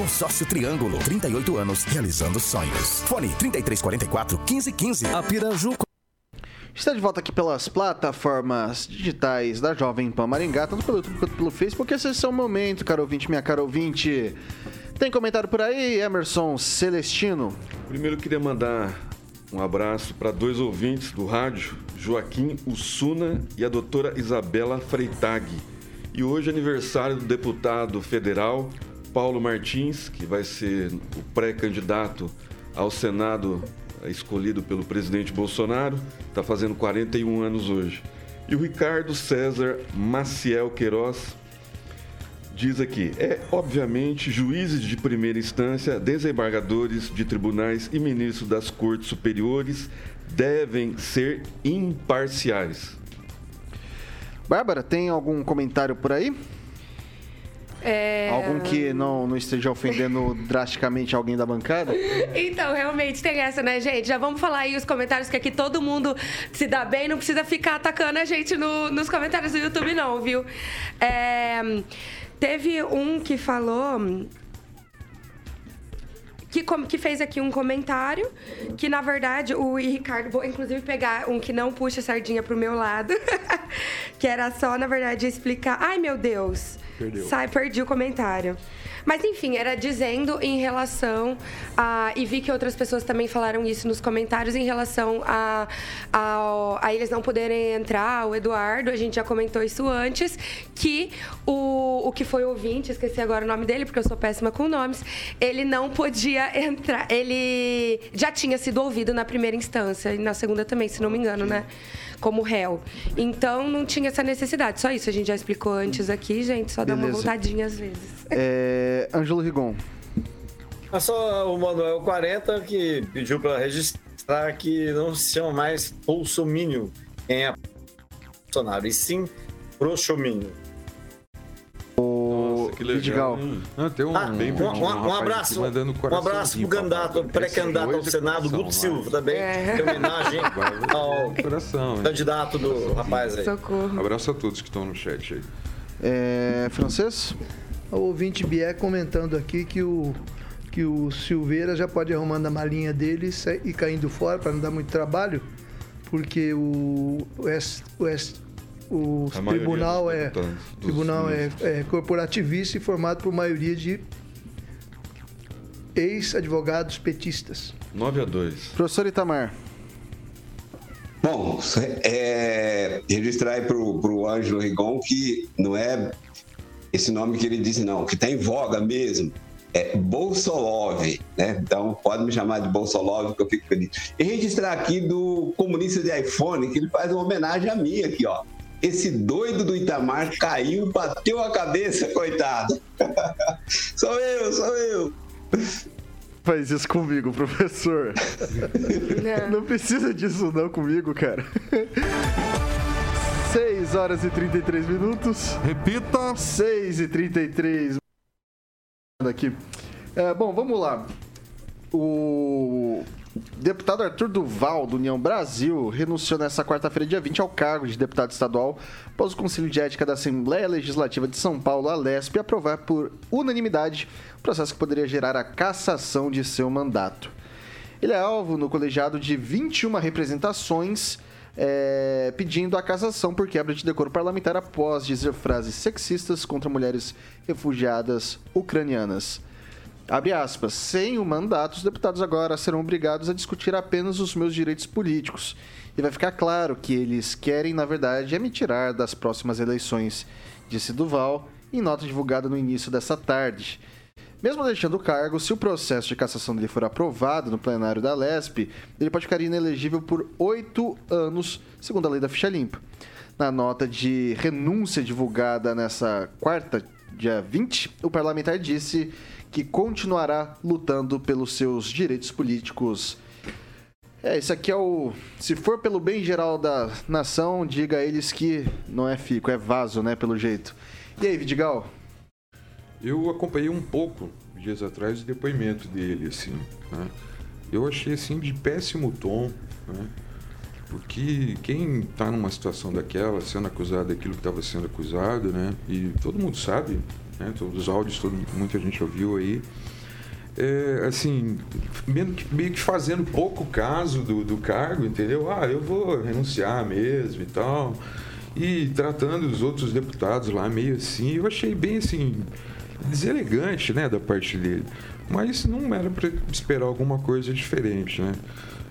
S11: Consórcio Triângulo, 38 anos, realizando sonhos. Fone 3344 1515.
S1: A Piraju. Está de volta aqui pelas plataformas digitais da Jovem Pan Maringá, tanto pelo YouTube quanto pelo Facebook. Esse é o seu momento, caro ouvinte, minha cara ouvinte. Tem comentário por aí, Emerson Celestino?
S2: Primeiro eu queria mandar um abraço para dois ouvintes do rádio, Joaquim Ussuna e a doutora Isabela Freitag. E hoje é aniversário do deputado federal Paulo Martins, que vai ser o pré-candidato ao Senado escolhido pelo presidente Bolsonaro, está fazendo 41 anos hoje. E o Ricardo César Maciel Queiroz, diz aqui: é obviamente juízes de primeira instância, desembargadores de tribunais e ministros das cortes superiores devem ser imparciais.
S1: Bárbara, tem algum comentário por aí?
S3: É...
S1: Algum que não, não esteja ofendendo drasticamente alguém da bancada?
S3: Então, realmente tem essa, né, gente? Já vamos falar aí os comentários que aqui todo mundo se dá bem, não precisa ficar atacando a gente no- nos comentários do YouTube, não, viu? É, Teve um que falou. Que, que fez aqui um comentário que, na verdade, o Ricardo, vou inclusive pegar um que não puxa a sardinha pro meu lado, que era só, na verdade, explicar. Ai, meu Deus!
S5: Perdeu.
S3: Sai, perdi o comentário. Mas enfim, era dizendo em relação a. E vi que outras pessoas também falaram isso nos comentários em relação a, a, a eles não poderem entrar, o Eduardo, a gente já comentou isso antes, que o, o que foi ouvinte, esqueci agora o nome dele, porque eu sou péssima com nomes, ele não podia entrar. Ele já tinha sido ouvido na primeira instância, e na segunda também, se não me engano, né? Como réu. Então não tinha essa necessidade. Só isso, a gente já explicou antes aqui, gente. Só dá uma
S1: Beleza.
S3: voltadinha às vezes.
S1: É, Ângelo Rigon.
S7: É só o Manuel 40 que pediu para registrar que não se chama mais Bolsomínio quem é Bolsonaro, e sim Proxomínio.
S2: Que legal.
S5: Não, tem um,
S7: Ah,
S5: bem
S7: um, um- um
S5: aqui
S7: abraço,
S5: mandando
S7: um abraço pro candidato, pré-candidato ao Senado,
S5: coração,
S7: Guto Silva, também,
S3: É.
S7: em homenagem ao
S5: Coração, hein?
S7: candidato do rapaz aí.
S3: Socorro.
S5: Abraço a todos que estão no chat aí.
S1: É, francês?
S4: O ouvinte Bier comentando aqui que o, que o Silveira já pode ir arrumando a malinha dele e e caindo fora para não dar muito trabalho, porque o, o, S- o, S- o tribunal,
S2: dos
S4: é,
S2: dos
S4: tribunal é,
S2: ministros.
S4: é corporativista e formado por maioria de ex-advogados petistas.
S2: 9 a 2.
S1: Professor Itamar.
S6: Bom, é, registrar aí pro, pro Ângelo Rigon que não é esse nome que ele disse, não, que tá em voga mesmo. É Bolsolov, né? Então pode me chamar de Bolsolov que eu fico feliz. E registrar aqui do comunista de iPhone, que ele faz uma homenagem a mim aqui, ó. Esse doido do Itamar caiu, bateu a cabeça, coitado. sou eu, sou eu.
S1: Faz isso comigo, professor. Não precisa disso não comigo, cara. 6 horas e 33 minutos.
S8: Repita.
S1: 6 e 33. Aqui. É, bom, vamos lá. O deputado Arthur Duval, do União Brasil, renunciou nesta quarta-feira, dia 20, ao cargo de deputado estadual após o Conselho de Ética da Assembleia Legislativa de São Paulo, a LESP, aprovar por unanimidade o processo que poderia gerar a cassação de seu mandato. Ele é alvo no colegiado de 21 representações, é, pedindo a cassação por quebra de decoro parlamentar após dizer frases sexistas contra mulheres refugiadas ucranianas. Abre aspas. Sem o mandato, os deputados agora serão obrigados a discutir apenas os meus direitos políticos. E vai ficar claro que eles querem, na verdade, é me tirar das próximas eleições, disse Duval em nota divulgada no início dessa tarde. Mesmo deixando o cargo, se o processo de cassação dele for aprovado no plenário da LESP, ele pode ficar inelegível por oito anos, segundo a lei da ficha limpa. Na nota de renúncia divulgada nessa quarta, dia 20, o parlamentar disse que continuará lutando pelos seus direitos políticos. É, isso aqui é o. Se for pelo bem geral da nação, diga a eles que não é fico, é vaso, né? Pelo jeito. E aí, Vidigal?
S5: Eu acompanhei um pouco, dias atrás, o depoimento dele, assim, né? Eu achei, assim, de péssimo tom, né? Porque quem está numa situação daquela, sendo acusado daquilo que estava sendo acusado, né? E todo mundo sabe, né? Todos os áudios, todo, muita gente ouviu aí. É, assim, meio que, meio que fazendo pouco caso do, do cargo, entendeu? Ah, eu vou renunciar mesmo e tal. E tratando os outros deputados lá meio assim, eu achei bem assim, deselegante, né, da parte dele. Mas não era para esperar alguma coisa diferente, né?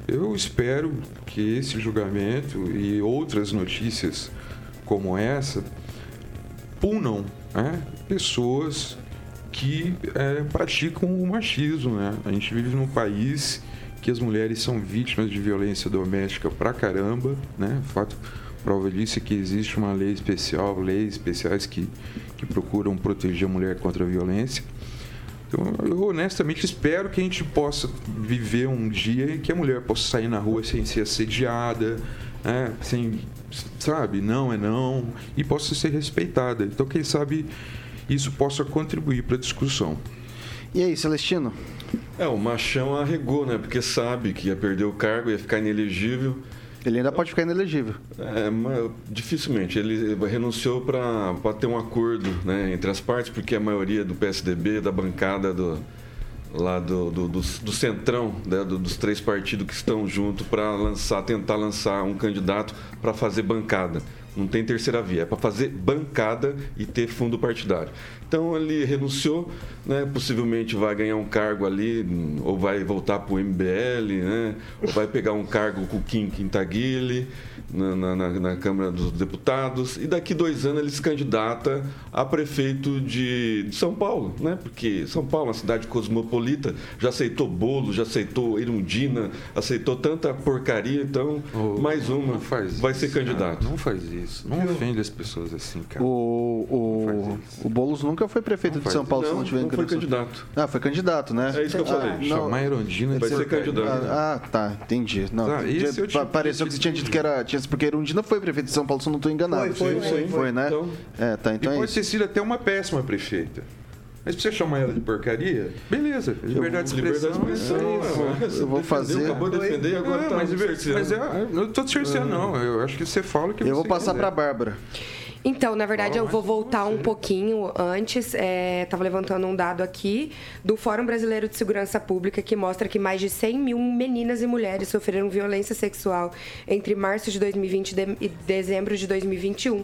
S5: Eu espero que esse julgamento e outras notícias como essa punam né, pessoas que é, praticam o machismo, né? A gente vive num país que as mulheres são vítimas de violência doméstica pra caramba, né? Fato, prova disso é que existe uma lei especial, leis especiais que, que procuram proteger a mulher contra a violência. Então, eu honestamente espero que a gente possa viver um dia em que a mulher possa sair na rua sem ser assediada, né? sem, sabe, não é não, e possa ser respeitada. Então, quem sabe isso possa contribuir para a discussão.
S1: E aí, Celestino?
S2: É, o machão arregou, né? Porque sabe que ia perder o cargo, ia ficar inelegível.
S1: Ele ainda pode ficar inelegível.
S2: É, mas dificilmente. Ele renunciou para ter um acordo né, entre as partes, porque a maioria do PSDB, da bancada do, lá do, do, do, do centrão, né, do, dos três partidos que estão juntos para lançar, tentar lançar um candidato para fazer bancada. Não tem terceira via, é para fazer bancada e ter fundo partidário. Então ele renunciou, né? possivelmente vai ganhar um cargo ali, ou vai voltar para o MBL, né? ou vai pegar um cargo com o Kim Quintaguile na, na, na, Câmara dos Deputados, e daqui dois anos ele se candidata a prefeito de, de São Paulo, né? porque São Paulo é uma cidade cosmopolita, já aceitou bolo, já aceitou Irundina, aceitou tanta porcaria, então oh, mais uma vai ser candidato.
S5: Não faz isso, não ofende as pessoas assim, cara.
S1: O, o, o Boulos nunca foi prefeito de São Paulo
S2: não,
S1: se não tiver
S2: não foi candidato.
S1: Ah, foi candidato, né?
S2: É isso que eu falei.
S5: Ah, Chamar Irondina
S2: vai ser candidato.
S1: Ah, tá, entendi. Não,
S5: Tá, esse é o tipo
S1: pareceu que você tinha dito que era. tinha- Porque Irundina foi prefeito de São Paulo, se eu não estou enganado.
S4: Foi, foi, foi,
S1: Foi, né?
S2: Então-
S1: é, tá,
S5: E
S1: então é
S5: pode
S1: isso.
S5: ter sido até uma péssima prefeita. Mas pra você chamar ela de porcaria, beleza. Liberdade de
S2: Liberdade
S5: expressão.
S2: de expressão,
S5: é isso.
S2: é,
S1: eu vou fazer-
S2: Acabou de defender e agora
S5: É,
S2: tá
S5: mas, mas é, eu não tô te cerceando, não. Eu acho que você fala o que
S1: Eu vou passar
S5: quiser.
S1: para a Bárbara.
S3: Então, na verdade, eu vou voltar um pouquinho antes. Estava levantando um dado aqui do Fórum Brasileiro de Segurança Pública que mostra que mais de 100 mil meninas e mulheres sofreram violência sexual entre março de 2020 e de- e dezembro de 2021.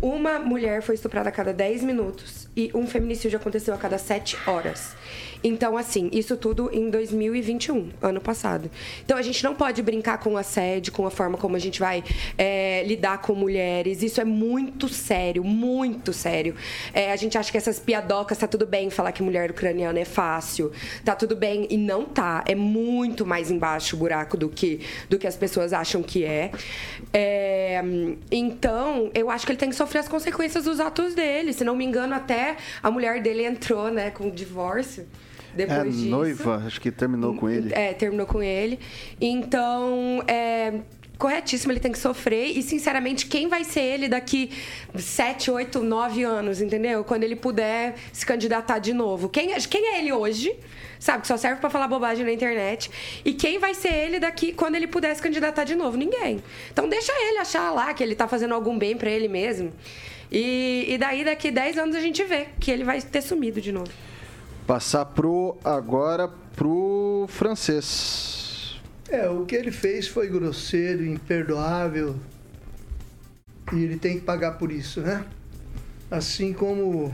S3: Uma mulher foi estuprada a cada 10 minutos e um feminicídio aconteceu a cada 7 horas. Então, assim, isso tudo em 2021, ano passado. Então, a gente não pode brincar com o assédio, com a forma como a gente vai é, lidar com mulheres. Isso é muito sério, muito sério. É, a gente acha que essas piadocas tá tudo bem falar que mulher ucraniana é fácil, tá tudo bem e não tá. É muito mais embaixo o buraco do que, do que as pessoas acham que é. É, Então, eu acho que ele tem que sofrer as consequências dos atos dele. Se não me engano, até a mulher dele entrou, né, com o divórcio. Depois
S1: É
S3: disso.
S1: noiva, acho que terminou com ele.
S3: É, terminou com ele. Então, é corretíssimo, ele tem que sofrer. E, sinceramente, quem vai ser ele daqui 7, 8, 9 anos, entendeu? Quando ele puder se candidatar de novo. Quem, é- quem é ele hoje? Sabe, que só serve pra falar bobagem na internet. E quem vai ser ele daqui quando ele puder se candidatar de novo? Ninguém. Então deixa ele achar lá que ele tá fazendo algum bem pra ele mesmo. E, e daí, daqui 10 anos, a gente vê que ele vai ter sumido de novo.
S1: Passar pro agora pro francês.
S4: É, o que ele fez foi grosseiro, imperdoável. E ele tem que pagar por isso, né? Assim como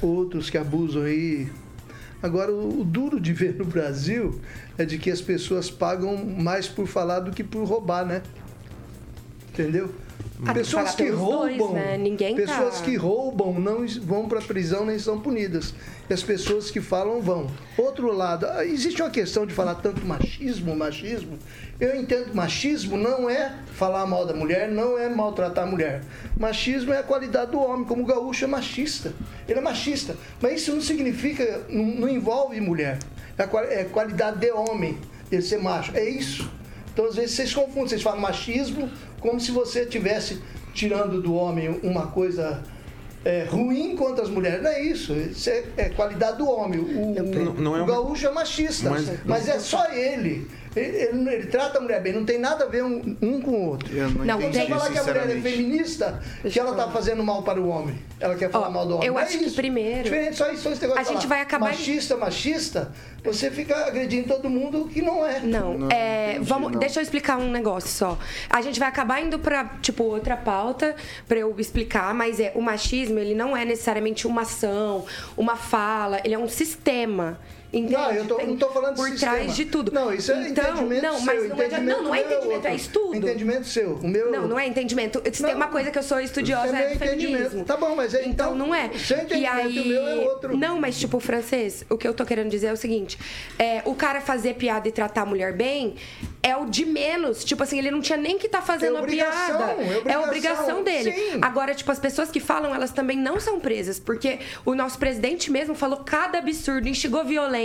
S4: outros que abusam aí. Agora, o, o duro de ver no Brasil é de que as pessoas pagam mais por falar do que por roubar, né? Entendeu?
S3: Ah, tem que
S4: pessoas que
S3: pelos dois,
S4: roubam,
S3: né? Ninguém
S4: pessoas
S3: tá-
S4: que roubam não vão para prisão nem são punidas. E as pessoas que falam vão. Outro lado, ah, existe uma questão de falar tanto machismo, machismo. Eu entendo que machismo não é falar mal da mulher, não é maltratar a mulher. Machismo é a qualidade do homem, como o gaúcho é machista. Ele é machista. Mas isso não significa, não, não envolve mulher. É, é qualidade de homem, ele ser macho. É isso. Então, às vezes, vocês confundem, vocês falam machismo como se você estivesse tirando do homem uma coisa é, ruim contra as mulheres. Não é isso. Isso é, é qualidade do homem. O,
S5: Não- não é
S4: o gaúcho é machista, mas,
S5: Mas-
S4: é só ele. Ele, ele- ele trata a mulher bem, não tem nada a ver um, um com o outro.
S1: Eu não,
S3: Não,
S1: entendi,
S4: você falar que a mulher é feminista, que ela tá fazendo mal para o homem. Ela quer falar
S3: Ó,
S4: mal do homem.
S3: eu
S4: Não é
S3: acho que
S4: isso.
S3: primeiro-
S4: Diferente só isso, só esse negócio
S3: A
S4: de
S3: gente
S4: falar
S3: vai acabar-
S4: Machista, machista, você fica agredindo todo mundo que não é.
S3: Não,
S1: Não,
S3: é,
S1: entendi,
S3: vamos,
S1: não.
S3: deixa eu explicar um negócio só. A gente vai acabar indo pra, tipo, outra pauta pra eu explicar, mas é, o machismo, ele não é necessariamente uma ação, uma fala, ele é um sistema. Entende?
S4: Não, eu tô-
S3: Tem
S4: não tô falando
S3: Por
S4: sistema.
S3: trás de tudo.
S4: Não, isso é
S3: então,
S4: entendimento
S3: não,
S4: seu,
S3: mas não,
S4: entendimento
S3: não, não é
S4: é
S3: entendimento, é
S4: outro.
S3: estudo.
S4: Entendimento seu. O meu
S3: Não, não é entendimento. Se tem uma coisa que eu sou estudiosa é
S4: é
S3: feminismo.
S4: Tá bom, mas é-
S3: então,
S4: então,
S3: não é.
S4: seu entendimento
S3: e aí,
S4: o meu é outro.
S3: Não, mas tipo, francês, o que eu tô querendo dizer é o seguinte: é, o cara fazer piada e tratar a mulher bem é o de menos. Tipo assim, ele não tinha nem que tá fazendo
S4: É
S3: a piada.
S4: é
S3: É
S4: obrigação.
S3: obrigação dele.
S4: Sim.
S3: Agora, tipo, as pessoas que falam, elas também não são presas, porque o nosso presidente mesmo falou cada absurdo, instigou violência,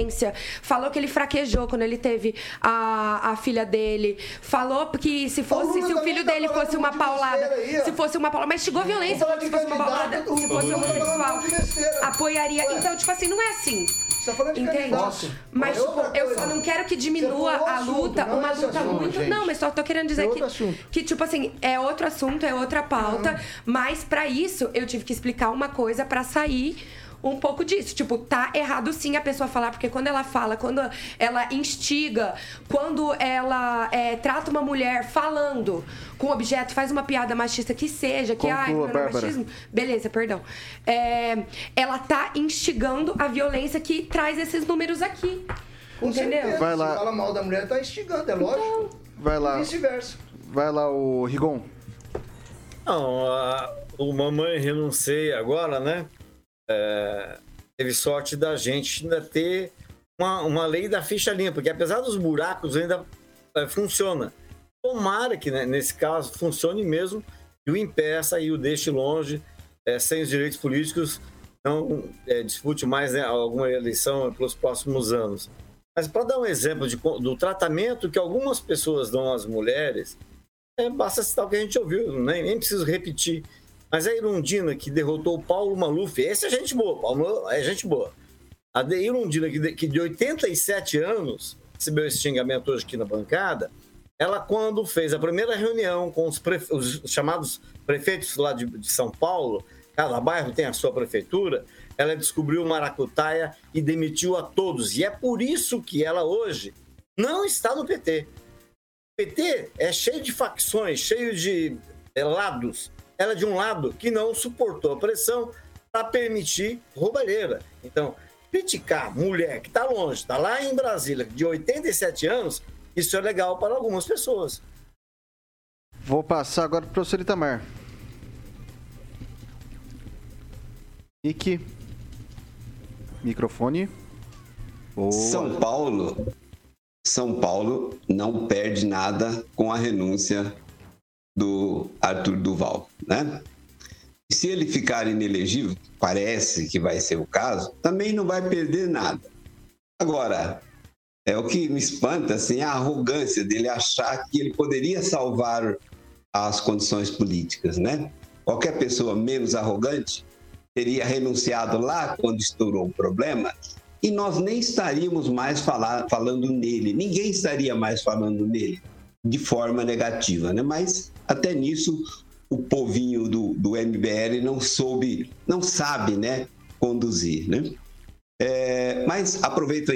S3: falou que ele fraquejou quando ele teve a, a filha dele, falou que se fosse, se o filho dele fosse
S4: um
S3: uma paulada,
S4: aí,
S3: se fosse uma paulada, mas instigou violência, se fosse uma paulada, se fosse
S4: um
S3: homossexual,
S4: besteira.
S3: apoiaria.
S4: Ué.
S3: Então, tipo assim, não é assim.
S4: Você tá falando de
S3: Entende?
S4: candidato.
S3: Mas, tipo, eu só não quero que diminua a luta, uma
S4: é
S3: luta
S4: assunto,
S3: muito.
S4: gente.
S3: Não, mas só tô querendo dizer
S4: É
S3: que,
S4: outro assunto.
S3: que, tipo assim, é outro assunto, é outra pauta, mas pra isso eu tive que explicar uma coisa pra sair um pouco disso. Tipo, tá errado sim a pessoa falar, porque quando ela fala, quando ela instiga, quando ela é, trata uma mulher falando com objeto, faz uma piada machista que seja, que ai, não é machismo. Beleza, perdão. É, ela tá instigando a violência que traz esses números aqui.
S4: Com
S3: entendeu?
S4: certeza.
S1: Vai lá.
S4: Se fala mal da mulher, tá instigando, é lógico.
S1: Vai lá.
S4: Vice-versa.
S1: Vai lá, o Rigon.
S7: Não, a- o Mamãe Renunciei agora, né? É, teve sorte da gente ainda ter uma, uma lei da ficha limpa, porque apesar dos buracos ainda é, funciona. Tomara que né, nesse caso funcione mesmo e o impeça e o deixe longe, é, sem os direitos políticos, não é, dispute mais né, alguma eleição pelos próximos anos. Mas para dar um exemplo de do tratamento que algumas pessoas dão às mulheres, é, basta citar o que a gente ouviu, nem, nem preciso repetir. Mas a Irundina, que derrotou o Paulo Maluf, esse é gente boa, Paulo é gente boa. A de Irundina, que de, que de 87 anos, recebeu esse xingamento hoje aqui na bancada, ela quando fez a primeira reunião com os, prefe- os chamados prefeitos lá de, de São Paulo, cada bairro tem a sua prefeitura, ela descobriu maracutaia e demitiu a todos. E é por isso que ela hoje não está no PT. O PT é cheio de facções, cheio de é, lados. Ela é de um lado que não suportou a pressão para permitir roubalheira. Então, criticar mulher que está longe, está lá em Brasília, de 87 anos, isso é legal para algumas pessoas.
S1: Vou passar agora pro professor Itamar. Mic. Microfone. Boa.
S6: São Paulo, São Paulo não perde nada com a renúncia do Arthur Duval, né? E se ele ficar inelegível, parece que vai ser o caso, também não vai perder nada. Agora, é o que me espanta assim, a arrogância dele achar que ele poderia salvar as condições políticas, né? Qualquer pessoa menos arrogante teria renunciado lá quando estourou o problema e nós nem estaríamos mais falar, falando nele, ninguém estaria mais falando nele de forma negativa, né? Mas até nisso o povinho do, do MBL não soube, não sabe, né, conduzir, né? É, mas aproveito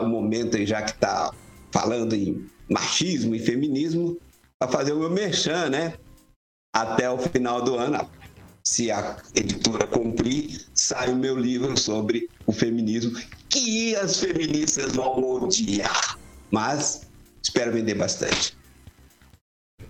S6: o momento já que está falando em machismo e feminismo, para fazer o meu merchan, né? Até o final do ano, se a editora cumprir, sai o meu livro sobre o feminismo, que as feministas vão odiar. Mas espero vender bastante.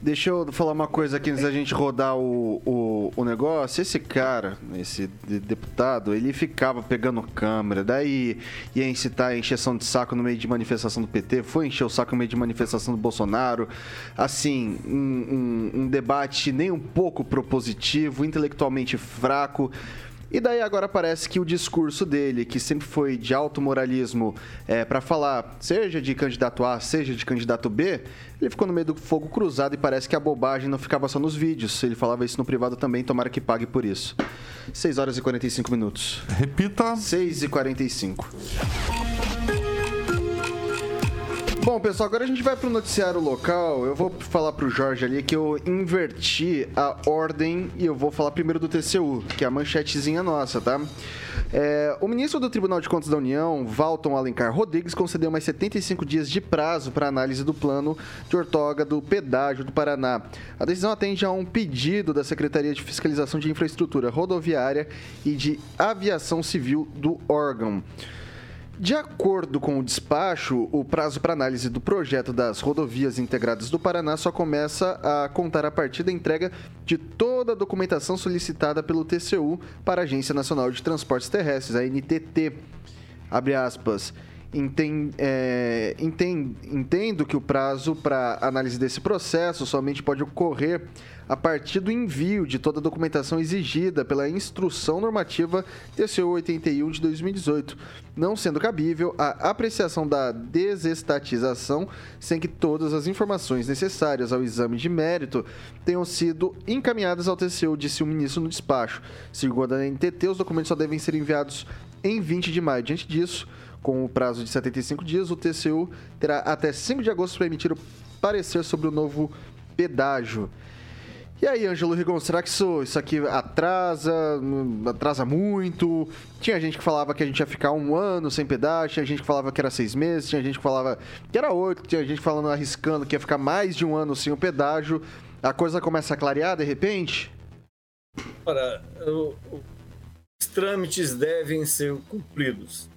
S1: Deixa eu falar uma coisa aqui antes da gente rodar o, o, o negócio. Esse cara, esse de- deputado, ele ficava pegando câmera, daí ia incitar encheção de saco no meio de manifestação do PT, foi encher o saco no meio de manifestação do Bolsonaro. Assim, um, um- um debate nem um pouco propositivo, intelectualmente fraco. E daí agora parece que o discurso dele, que sempre foi de alto moralismo, é, para falar, seja de candidato A, seja de candidato B, ele ficou no meio do fogo cruzado e parece que a bobagem não ficava só nos vídeos. Ele falava isso no privado também, tomara que pague por isso. 6 horas e 45 minutos.
S8: Repita.
S1: 6 e 45. Bom, pessoal, agora a gente vai pro noticiário local. Eu vou falar pro Jorge ali que eu inverti a ordem e eu vou falar primeiro do TCU, que é a manchetezinha nossa, tá? É, o ministro do Tribunal de Contas da União, Valton Alencar Rodrigues, concedeu mais 75 dias de prazo para análise do plano de ortoga do pedágio do Paraná. A decisão atende a um pedido da Secretaria de Fiscalização de Infraestrutura Rodoviária e de Aviação Civil do órgão. De acordo com o despacho, o prazo para análise do projeto das rodovias integradas do Paraná só começa a contar a partir da entrega de toda a documentação solicitada pelo TCU para a Agência Nacional de Transportes Terrestres, a NTT. Abre aspas. Enten- é, enten- entendo que o prazo para análise desse processo somente pode ocorrer a partir do envio de toda a documentação exigida pela Instrução Normativa TCU 81 de 2018, não sendo cabível a apreciação da desestatização sem que todas as informações necessárias ao exame de mérito tenham sido encaminhadas ao TCU, disse o ministro no despacho. Segundo a NTT, os documentos só devem ser enviados em 20 de maio. Diante disso, com o prazo de 75 dias, o TCU terá até 5 de agosto para emitir o parecer sobre o novo pedágio. E aí, Ângelo Rigon, será que isso, isso aqui atrasa, hum, atrasa muito? Tinha gente que falava que a gente ia ficar um ano sem pedágio, tinha gente que falava que era seis meses, tinha gente que falava que era oito, tinha gente falando, arriscando que ia ficar mais de um ano sem o pedágio. A coisa começa a clarear de repente?
S7: Ora, os trâmites devem ser cumpridos.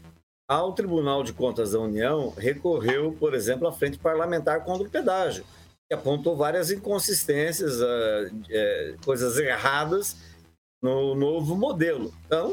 S7: Ao Tribunal de Contas da União recorreu, por exemplo, à frente parlamentar contra o pedágio, que apontou várias inconsistências, ah, eh, coisas erradas no novo modelo. Então,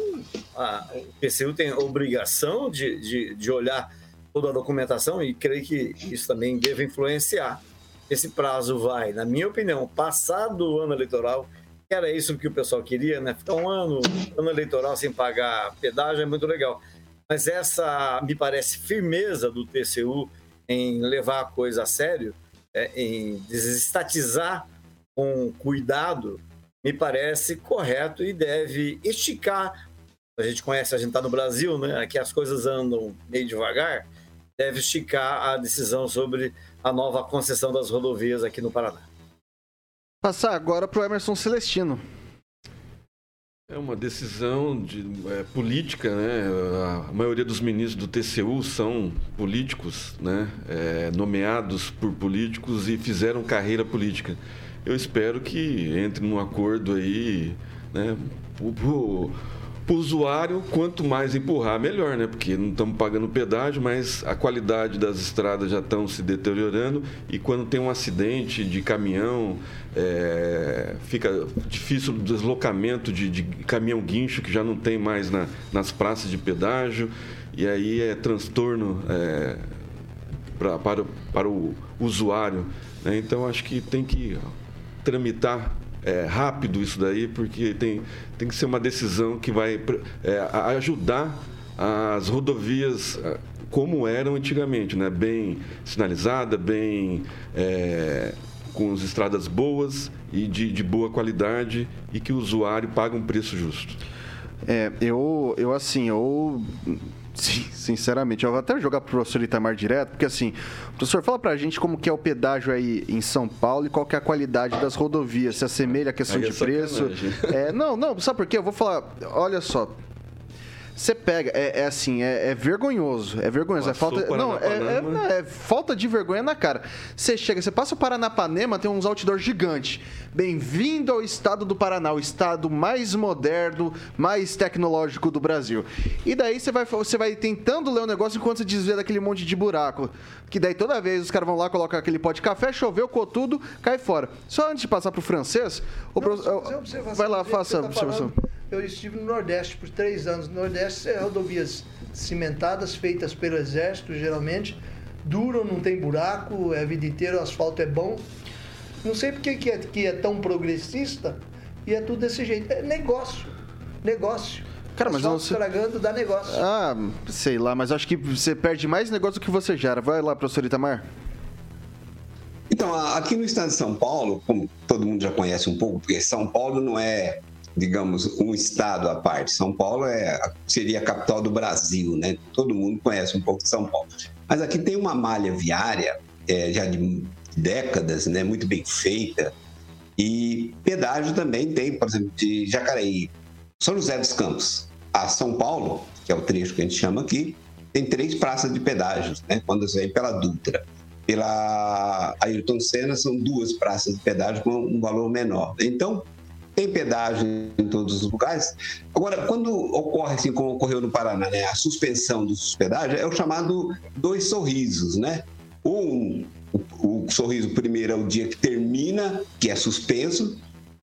S7: o TCU tem a obrigação de, de, de olhar toda a documentação e creio que isso também deve influenciar. Esse prazo vai, na minha opinião, passado o ano eleitoral, que era isso que o pessoal queria, né? Ficar um ano, ano eleitoral sem pagar pedágio é muito legal. Mas essa, me parece, firmeza do TCU em levar a coisa a sério, é, em desestatizar com cuidado, me parece correto e deve esticar. A gente conhece, a gente está no Brasil, né? Aqui as coisas andam meio devagar. Deve esticar a decisão sobre a nova concessão das rodovias aqui no Paraná.
S1: Passar agora pro Emerson Celestino.
S2: É uma decisão de, é, política, né? A maioria dos ministros do TCU são políticos, né? É, nomeados por políticos e fizeram carreira política. Eu espero que entre num acordo aí, né? Pro, pro- pro usuário, quanto mais empurrar, melhor, né? Porque não estamos pagando pedágio, mas a qualidade das estradas já estão se deteriorando e quando tem um acidente de caminhão, é, fica difícil o deslocamento de, de caminhão guincho que já não tem mais na- nas praças de pedágio e aí é transtorno é, pra- para, o- para o usuário. né? Então acho que tem que tramitar é, rápido isso daí, porque tem, tem que ser uma decisão que vai é, ajudar as rodovias ah, como eram antigamente, né? bem sinalizada, bem é, com as estradas boas e de, de boa qualidade e que o usuário paga um preço justo.
S1: É, eu, eu assim, eu. Sim, Sinceramente, eu vou até jogar pro professor Itamar direto, porque assim, professor, fala pra gente como que é o pedágio aí em São Paulo e qual que é a qualidade das rodovias, se assemelha a questão
S2: é
S1: de preço. É, não, não, sabe por quê? Eu vou falar, olha só. Você pega, é, é assim, é, é vergonhoso. É vergonhoso. É falta. Não, é,
S2: Paranapanema.
S1: é- é falta de vergonha na cara. Você chega, você passa o Paranapanema, tem uns outdoors gigantes. Bem-vindo ao estado do Paraná, o estado mais moderno, mais tecnológico do Brasil. E daí você vai, você vai tentando ler o negócio enquanto você desvia daquele monte de buraco. Que daí toda vez os caras vão lá, colocam aquele pó de café, choveu, tudo, cai fora. Só antes de passar pro francês, o pro-
S4: Fazer uma observação
S1: vai lá, faça a
S4: tá
S1: observação.
S4: falando. Eu estive no Nordeste por três anos. No Nordeste, é rodovias cimentadas, feitas pelo Exército, geralmente. Duram, não tem buraco, é a vida inteira, o asfalto é bom. Não sei por que que é, que é tão progressista e é tudo desse jeito. É negócio. Negócio.
S1: Cara, mas
S4: asfalto
S1: você-
S4: estragando dá negócio.
S1: Ah, sei lá, mas acho que você perde mais negócio do que você gera. Vai lá, professor Itamar.
S6: Então, aqui no estado de São Paulo, como todo mundo já conhece um pouco, porque São Paulo não é, digamos, um estado à parte. São Paulo é, seria a capital do Brasil, né? Todo mundo conhece um pouco de São Paulo. Mas aqui tem uma malha viária, é, já de décadas, né? Muito bem feita. E pedágio também tem, por exemplo, de Jacareí, São José dos Campos a São Paulo, que é o trecho que a gente chama aqui, tem três praças de pedágios, né? Quando você vem pela Dutra. Pela Ayrton Senna são duas praças de pedágio com um valor menor. Então, tem pedágio em todos os lugares. Agora, quando ocorre assim como ocorreu no Paraná, né, a suspensão dos pedágios é o chamado dois sorrisos, né? Um, o, o sorriso primeiro é o dia que termina, que é suspenso,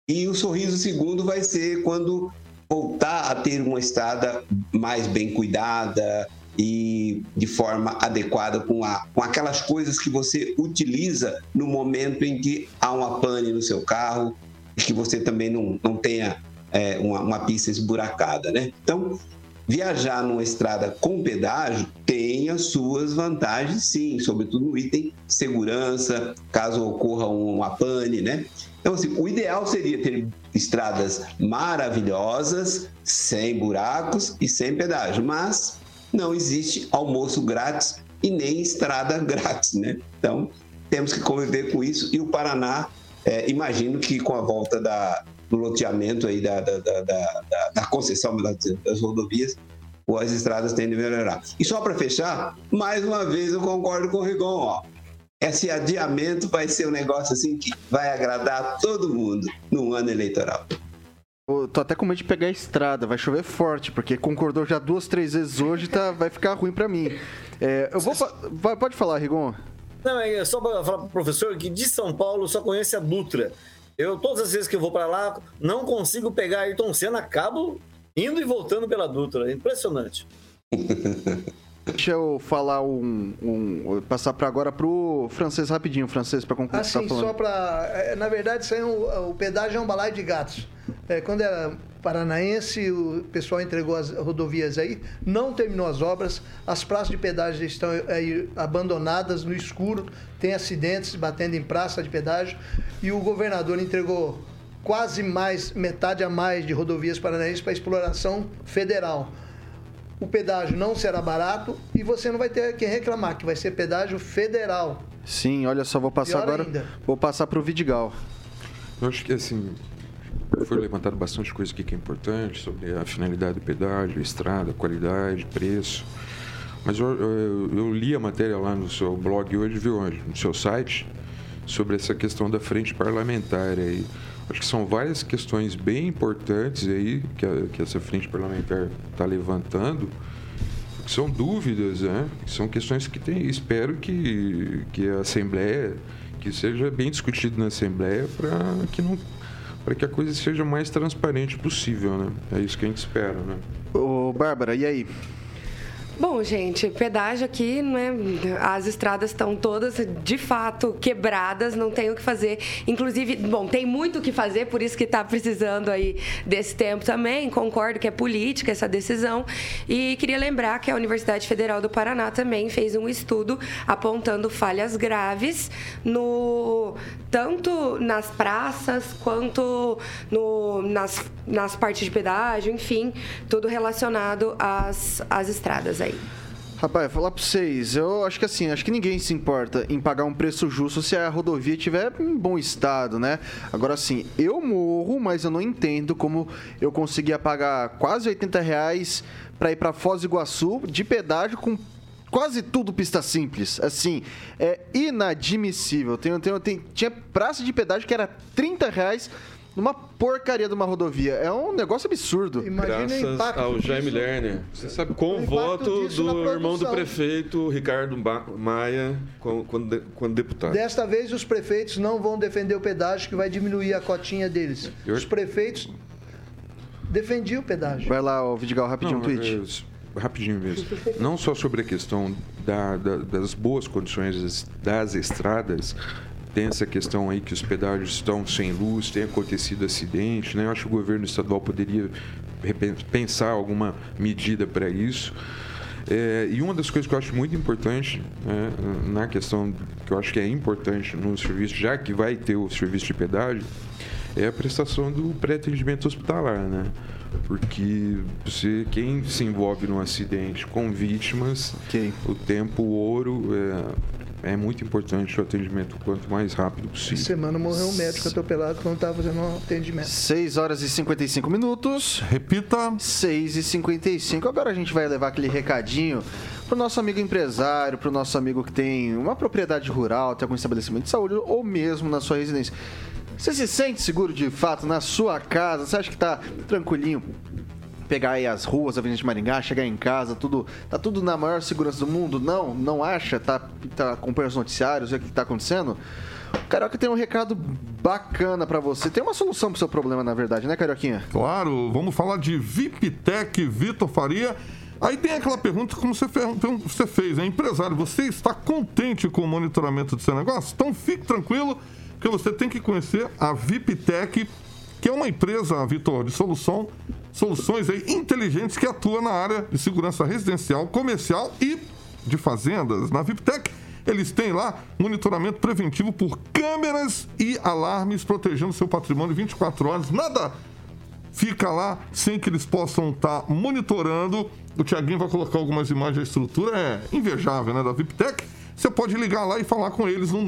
S6: e o sorriso segundo vai ser quando voltar a ter uma estrada mais bem cuidada e de forma adequada com, a, com aquelas coisas que você utiliza no momento em que há uma pane no seu carro que você também não, não tenha é, uma, uma pista esburacada, né? Então, viajar numa estrada com pedágio tem as suas vantagens, sim, sobretudo no item segurança, caso ocorra uma pane, né? Então, assim, o ideal seria ter estradas maravilhosas, sem buracos e sem pedágio, mas não existe almoço grátis e nem estrada grátis, né? Então, temos que conviver com isso e o Paraná, é, imagino que com a volta da, do loteamento aí da, da, da, da, da concessão das rodovias, as estradas tendem a melhorar. E só para fechar, mais uma vez eu concordo com o Rigon, ó. Esse adiamento vai ser um negócio assim que vai agradar todo mundo no ano eleitoral.
S1: Eu tô até com medo de pegar a estrada, vai chover forte, porque concordou já duas, três vezes hoje, tá, vai ficar ruim para mim. É, eu vou. Pode falar, Rigon.
S7: Não, é só para falar pro professor que de São Paulo só conhece a Dutra. Eu, todas as vezes que eu vou para lá, não consigo pegar Ayrton Senna, acabo indo e voltando pela Dutra. É impressionante.
S1: Deixa eu falar um. um passar para agora pro francês rapidinho, francês, para concluir.
S4: Assim, tá só para. Na verdade, isso aí é um, o pedágio é um balaio de gatos. É, quando era paranaense, o pessoal entregou as rodovias aí, não terminou as obras, as praças de pedágio estão aí abandonadas no escuro, tem acidentes batendo em praça de pedágio, e o governador entregou quase mais, metade a mais de rodovias paranaenses para exploração federal. O pedágio não será barato e você não vai ter que reclamar, que vai ser pedágio federal.
S1: Sim, olha só, vou passar Pior agora. Ainda. Vou passar para o Vidigal.
S5: Eu acho que assim, foi levantado bastante coisa aqui que é importante sobre a finalidade do pedágio, estrada, qualidade, preço. Mas eu, eu, eu, li a matéria lá no seu blog hoje, viu, no seu site, sobre essa questão da frente parlamentar aí. Acho que são várias questões bem importantes aí que, a, que essa frente parlamentar está levantando, que são dúvidas, né? São questões que tem, espero que, que a Assembleia, que seja bem discutido na Assembleia para que não para que a coisa seja mais transparente possível, né? É isso que a gente espera, né?
S1: Ô, Bárbara, e aí?
S3: Bom, gente, pedágio aqui, né? As estradas estão todas de fato quebradas, não tem o que fazer. Inclusive, bom, tem muito o que fazer, por isso que está precisando aí desse tempo também. Concordo que é política essa decisão. E queria lembrar que a Universidade Federal do Paraná também fez um estudo apontando falhas graves no tanto nas praças quanto no, nas, nas partes de pedágio, enfim, tudo relacionado às, às estradas aí.
S1: Rapaz, falar pra vocês, eu acho que assim, acho que ninguém se importa em pagar um preço justo se a rodovia estiver em bom estado, né? Agora assim, eu morro, mas eu não entendo como eu conseguia pagar quase 80 reais pra ir pra Foz do Iguaçu de pedágio com quase tudo pista simples. Assim, é inadmissível. Tem, tem, tem, tinha praça de pedágio que era 30 reais numa porcaria de uma rodovia. É um negócio absurdo.
S2: Imagina Graças ao Jaime disso. Lerner. Você sabe com o voto do irmão do prefeito, Ricardo Maia, quando, quando deputado.
S4: Desta vez, os prefeitos não vão defender o pedágio, que vai diminuir a cotinha deles. Os prefeitos defendiam o pedágio.
S1: Vai lá, o Vidigal, rapidinho, não, um tweet.
S5: É, rapidinho mesmo. Não só sobre a questão da, da, das boas condições das estradas, tem essa questão aí que os pedágios estão sem luz, tem acontecido acidente, né? Eu acho que o governo estadual poderia pensar alguma medida para isso. É, e uma das coisas que eu acho muito importante né, na questão que eu acho que é importante no serviço, já que vai ter o serviço de pedágio, é a prestação do pré-atendimento hospitalar, né? Porque você, quem se envolve num acidente com vítimas, okay. o tempo ouro é, é muito importante o atendimento quanto mais rápido possível.
S4: Essa semana morreu um médico atropelado quando estava fazendo um atendimento.
S1: 6 horas e 55 minutos.
S8: Repita.
S1: 6 e 55. Agora a gente vai levar aquele recadinho pro nosso amigo empresário, pro nosso amigo que tem uma propriedade rural, tem algum estabelecimento de saúde ou mesmo na sua residência. Você se sente seguro de fato na sua casa? Você acha que tá tranquilinho? Pegar aí as ruas, a Avenida de Maringá, chegar em casa, tudo tá tudo na maior segurança do mundo? Não, não acha? Tá, tá acompanhando os noticiários, o que tá acontecendo? Carioca tem um recado bacana pra você. Tem uma solução pro seu problema, na verdade, né, Carioquinha?
S8: Claro, vamos falar de VIPTEC Vitor Faria. Aí tem aquela pergunta como você fe- você fez, é empresário, você está contente com o monitoramento do seu negócio? Então fique tranquilo, que você tem que conhecer a VIPTEC, que é uma empresa, Vitor, de solução, soluções aí inteligentes que atua na área de segurança residencial, comercial e de fazendas. Na VIPTEC, eles têm lá monitoramento preventivo por câmeras e alarmes protegendo seu patrimônio 24 horas. Nada fica lá sem que eles possam estar monitorando. O Tiaguinho vai colocar algumas imagens da estrutura, é invejável, né, da VIPTEC. Você pode ligar lá e falar com eles no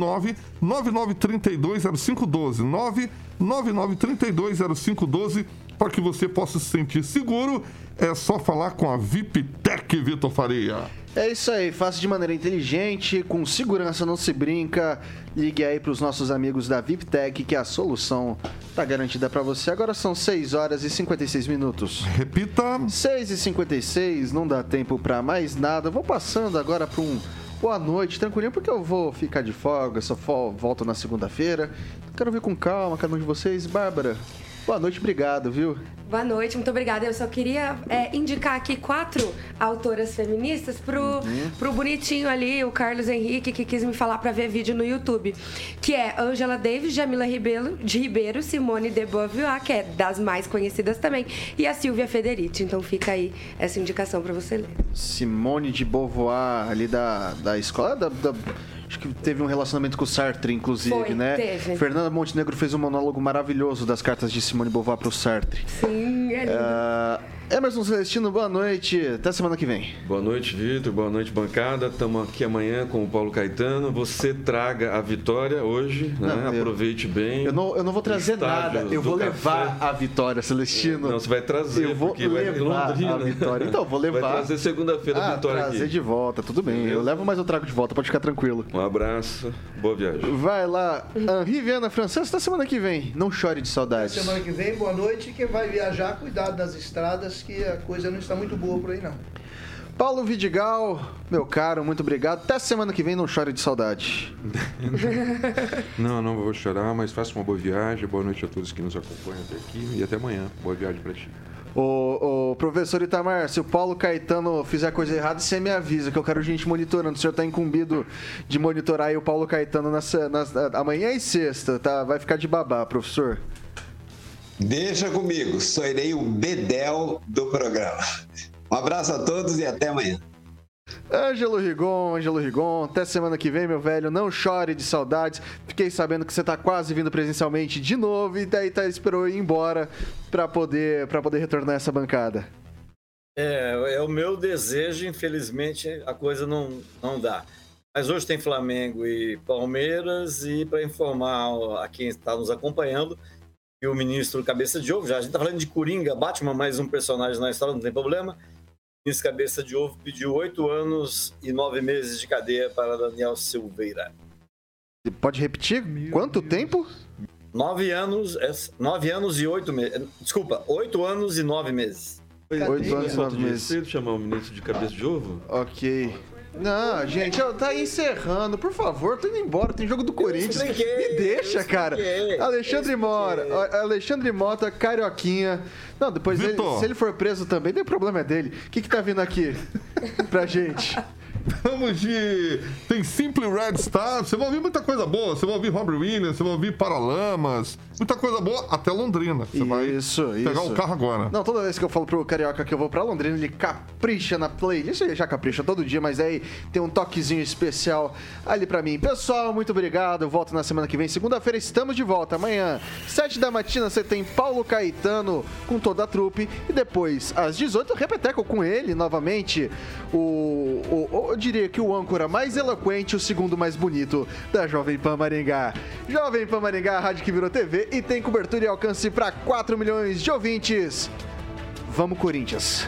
S8: 999320512. 999320512 para que você possa se sentir seguro. É só falar com a VIPTEC, Vitor Faria.
S1: É isso aí, faça de maneira inteligente, com segurança não se brinca. Ligue aí para os nossos amigos da VIPTEC que a solução tá garantida para você. Agora são 6 horas e 56 minutos.
S8: Repita.
S1: 6 e 56, não dá tempo para mais nada. Vou passando agora para um boa noite, tranquilinho, porque eu vou ficar de folga, só volto na segunda-feira. Quero ver com calma cada um de vocês. Bárbara, boa noite, obrigado, viu?
S3: Boa noite, muito obrigada. Eu só queria é, indicar aqui quatro autoras feministas pro,
S1: Uhum.
S3: pro bonitinho ali, o Carlos Henrique, que quis me falar pra ver vídeo no YouTube. Que é Angela Davis, Jamila Ribeiro, de Ribeiro, Simone de Beauvoir, que é das mais conhecidas também, e a Silvia Federici. Então fica aí essa indicação pra você ler.
S1: Simone de Beauvoir, ali da, da escola. Da, da- acho que teve um relacionamento com o Sartre, inclusive,
S3: Foi,
S1: né?
S3: teve.
S1: Fernanda Montenegro fez um monólogo maravilhoso das cartas de Simone Beauvoir pro Sartre.
S3: Sim, é lindo.
S1: Ah, Emerson Celestino, boa noite. Até semana que vem.
S2: Boa noite, Vitor. Boa noite, bancada. Estamos aqui amanhã com o Paulo Caetano. Você traga a vitória hoje, né?
S1: Não, eu-
S2: Aproveite bem.
S1: Eu não, eu não vou trazer nada. Eu vou
S2: café.
S1: levar a vitória, Celestino.
S2: Não, você vai trazer,
S1: Eu vou
S2: porque vai em
S1: levar
S2: Londrina.
S1: a vitória. Então, eu vou levar.
S2: Vai trazer segunda-feira a
S1: Ah,
S2: vitória
S1: trazer
S2: aqui.
S1: de volta, tudo bem. Eu levo, mas eu trago de volta, pode ficar tranquilo.
S2: Um abraço, boa viagem.
S1: Vai lá, Henri Viana Francesa, até semana que vem. Não chore de saudades.
S4: Semana que vem, boa noite. Quem vai viajar, cuidado das estradas, que a coisa não está muito boa por aí, não.
S1: Paulo Vidigal, meu caro, muito obrigado. Até semana que vem, não chore de saudade.
S5: Não, não vou chorar, mas faça uma boa viagem. Boa noite a todos que nos acompanham até aqui e até amanhã. Boa viagem pra ti.
S1: Ô, ô, professor Itamar, se o Paulo Caetano fizer coisa errada, você me avisa, que eu quero gente monitorando. O senhor tá incumbido de monitorar aí o Paulo Caetano nessa, nas- amanhã e sexta, tá? Vai ficar de babá, professor.
S6: Deixa comigo, serei o bedel do programa. Um abraço a todos e até amanhã.
S1: Ângelo Rigon, Ângelo Rigon, até semana que vem, meu velho. Não chore de saudades. Fiquei sabendo que você tá quase vindo presencialmente de novo e daí tá, esperou ir embora pra poder, pra poder retornar essa bancada.
S7: É, é o meu desejo, infelizmente a coisa não, não dá. Mas hoje tem Flamengo e Palmeiras, e para informar a quem está nos acompanhando, que o ministro Cabeça de Ovo, já a gente está falando de Coringa, Batman, mais um personagem na história, não tem problema. O ministro Cabeça de Ovo pediu oito anos e nove meses de cadeia para Daniel Silveira.
S1: Pode repetir? Quanto tempo?
S7: Nove anos, é, nove anos e oito meses. Desculpa, oito anos e nove meses.
S1: Oito anos e nove meses.
S2: Cedo chamar o ministro de cabeça de ovo?
S1: Ok. Não, gente, ó, tá encerrando. Por favor, tô indo embora. Tem jogo do Corinthians.
S7: expliquei,
S1: Me deixa, cara.
S7: expliquei,
S1: Alexandre Mora. ó, Alexandre Mota, Carioquinha. Não, depois ele- se ele for preso também, tem problema é dele. O que que tá vindo aqui pra gente?
S8: Vamos de. Tem Simple Red Star. Você vai ouvir muita coisa boa. Você vai ouvir Robert Williams, você vai ouvir Paralamas. Muita coisa boa até Londrina. Você vai
S1: Isso,
S8: pegar
S1: isso.
S8: o carro agora.
S1: Não, toda vez que eu falo pro Carioca que eu vou pra Londrina, ele capricha na playlist. Ele já capricha todo dia, mas aí tem um toquezinho especial ali pra mim. Pessoal, muito obrigado. Eu volto na semana que vem. Segunda-feira estamos de volta. Amanhã, 7 da matina, você tem Paulo Caetano com toda a trupe. E depois, às 18, eu repeteco com ele novamente. O, o- eu diria que o âncora mais eloquente, o segundo mais bonito da Jovem Pan Maringá. Jovem Pan Maringá, a rádio que virou E tem cobertura e alcance para 4 milhões de ouvintes. Vamos, Corinthians!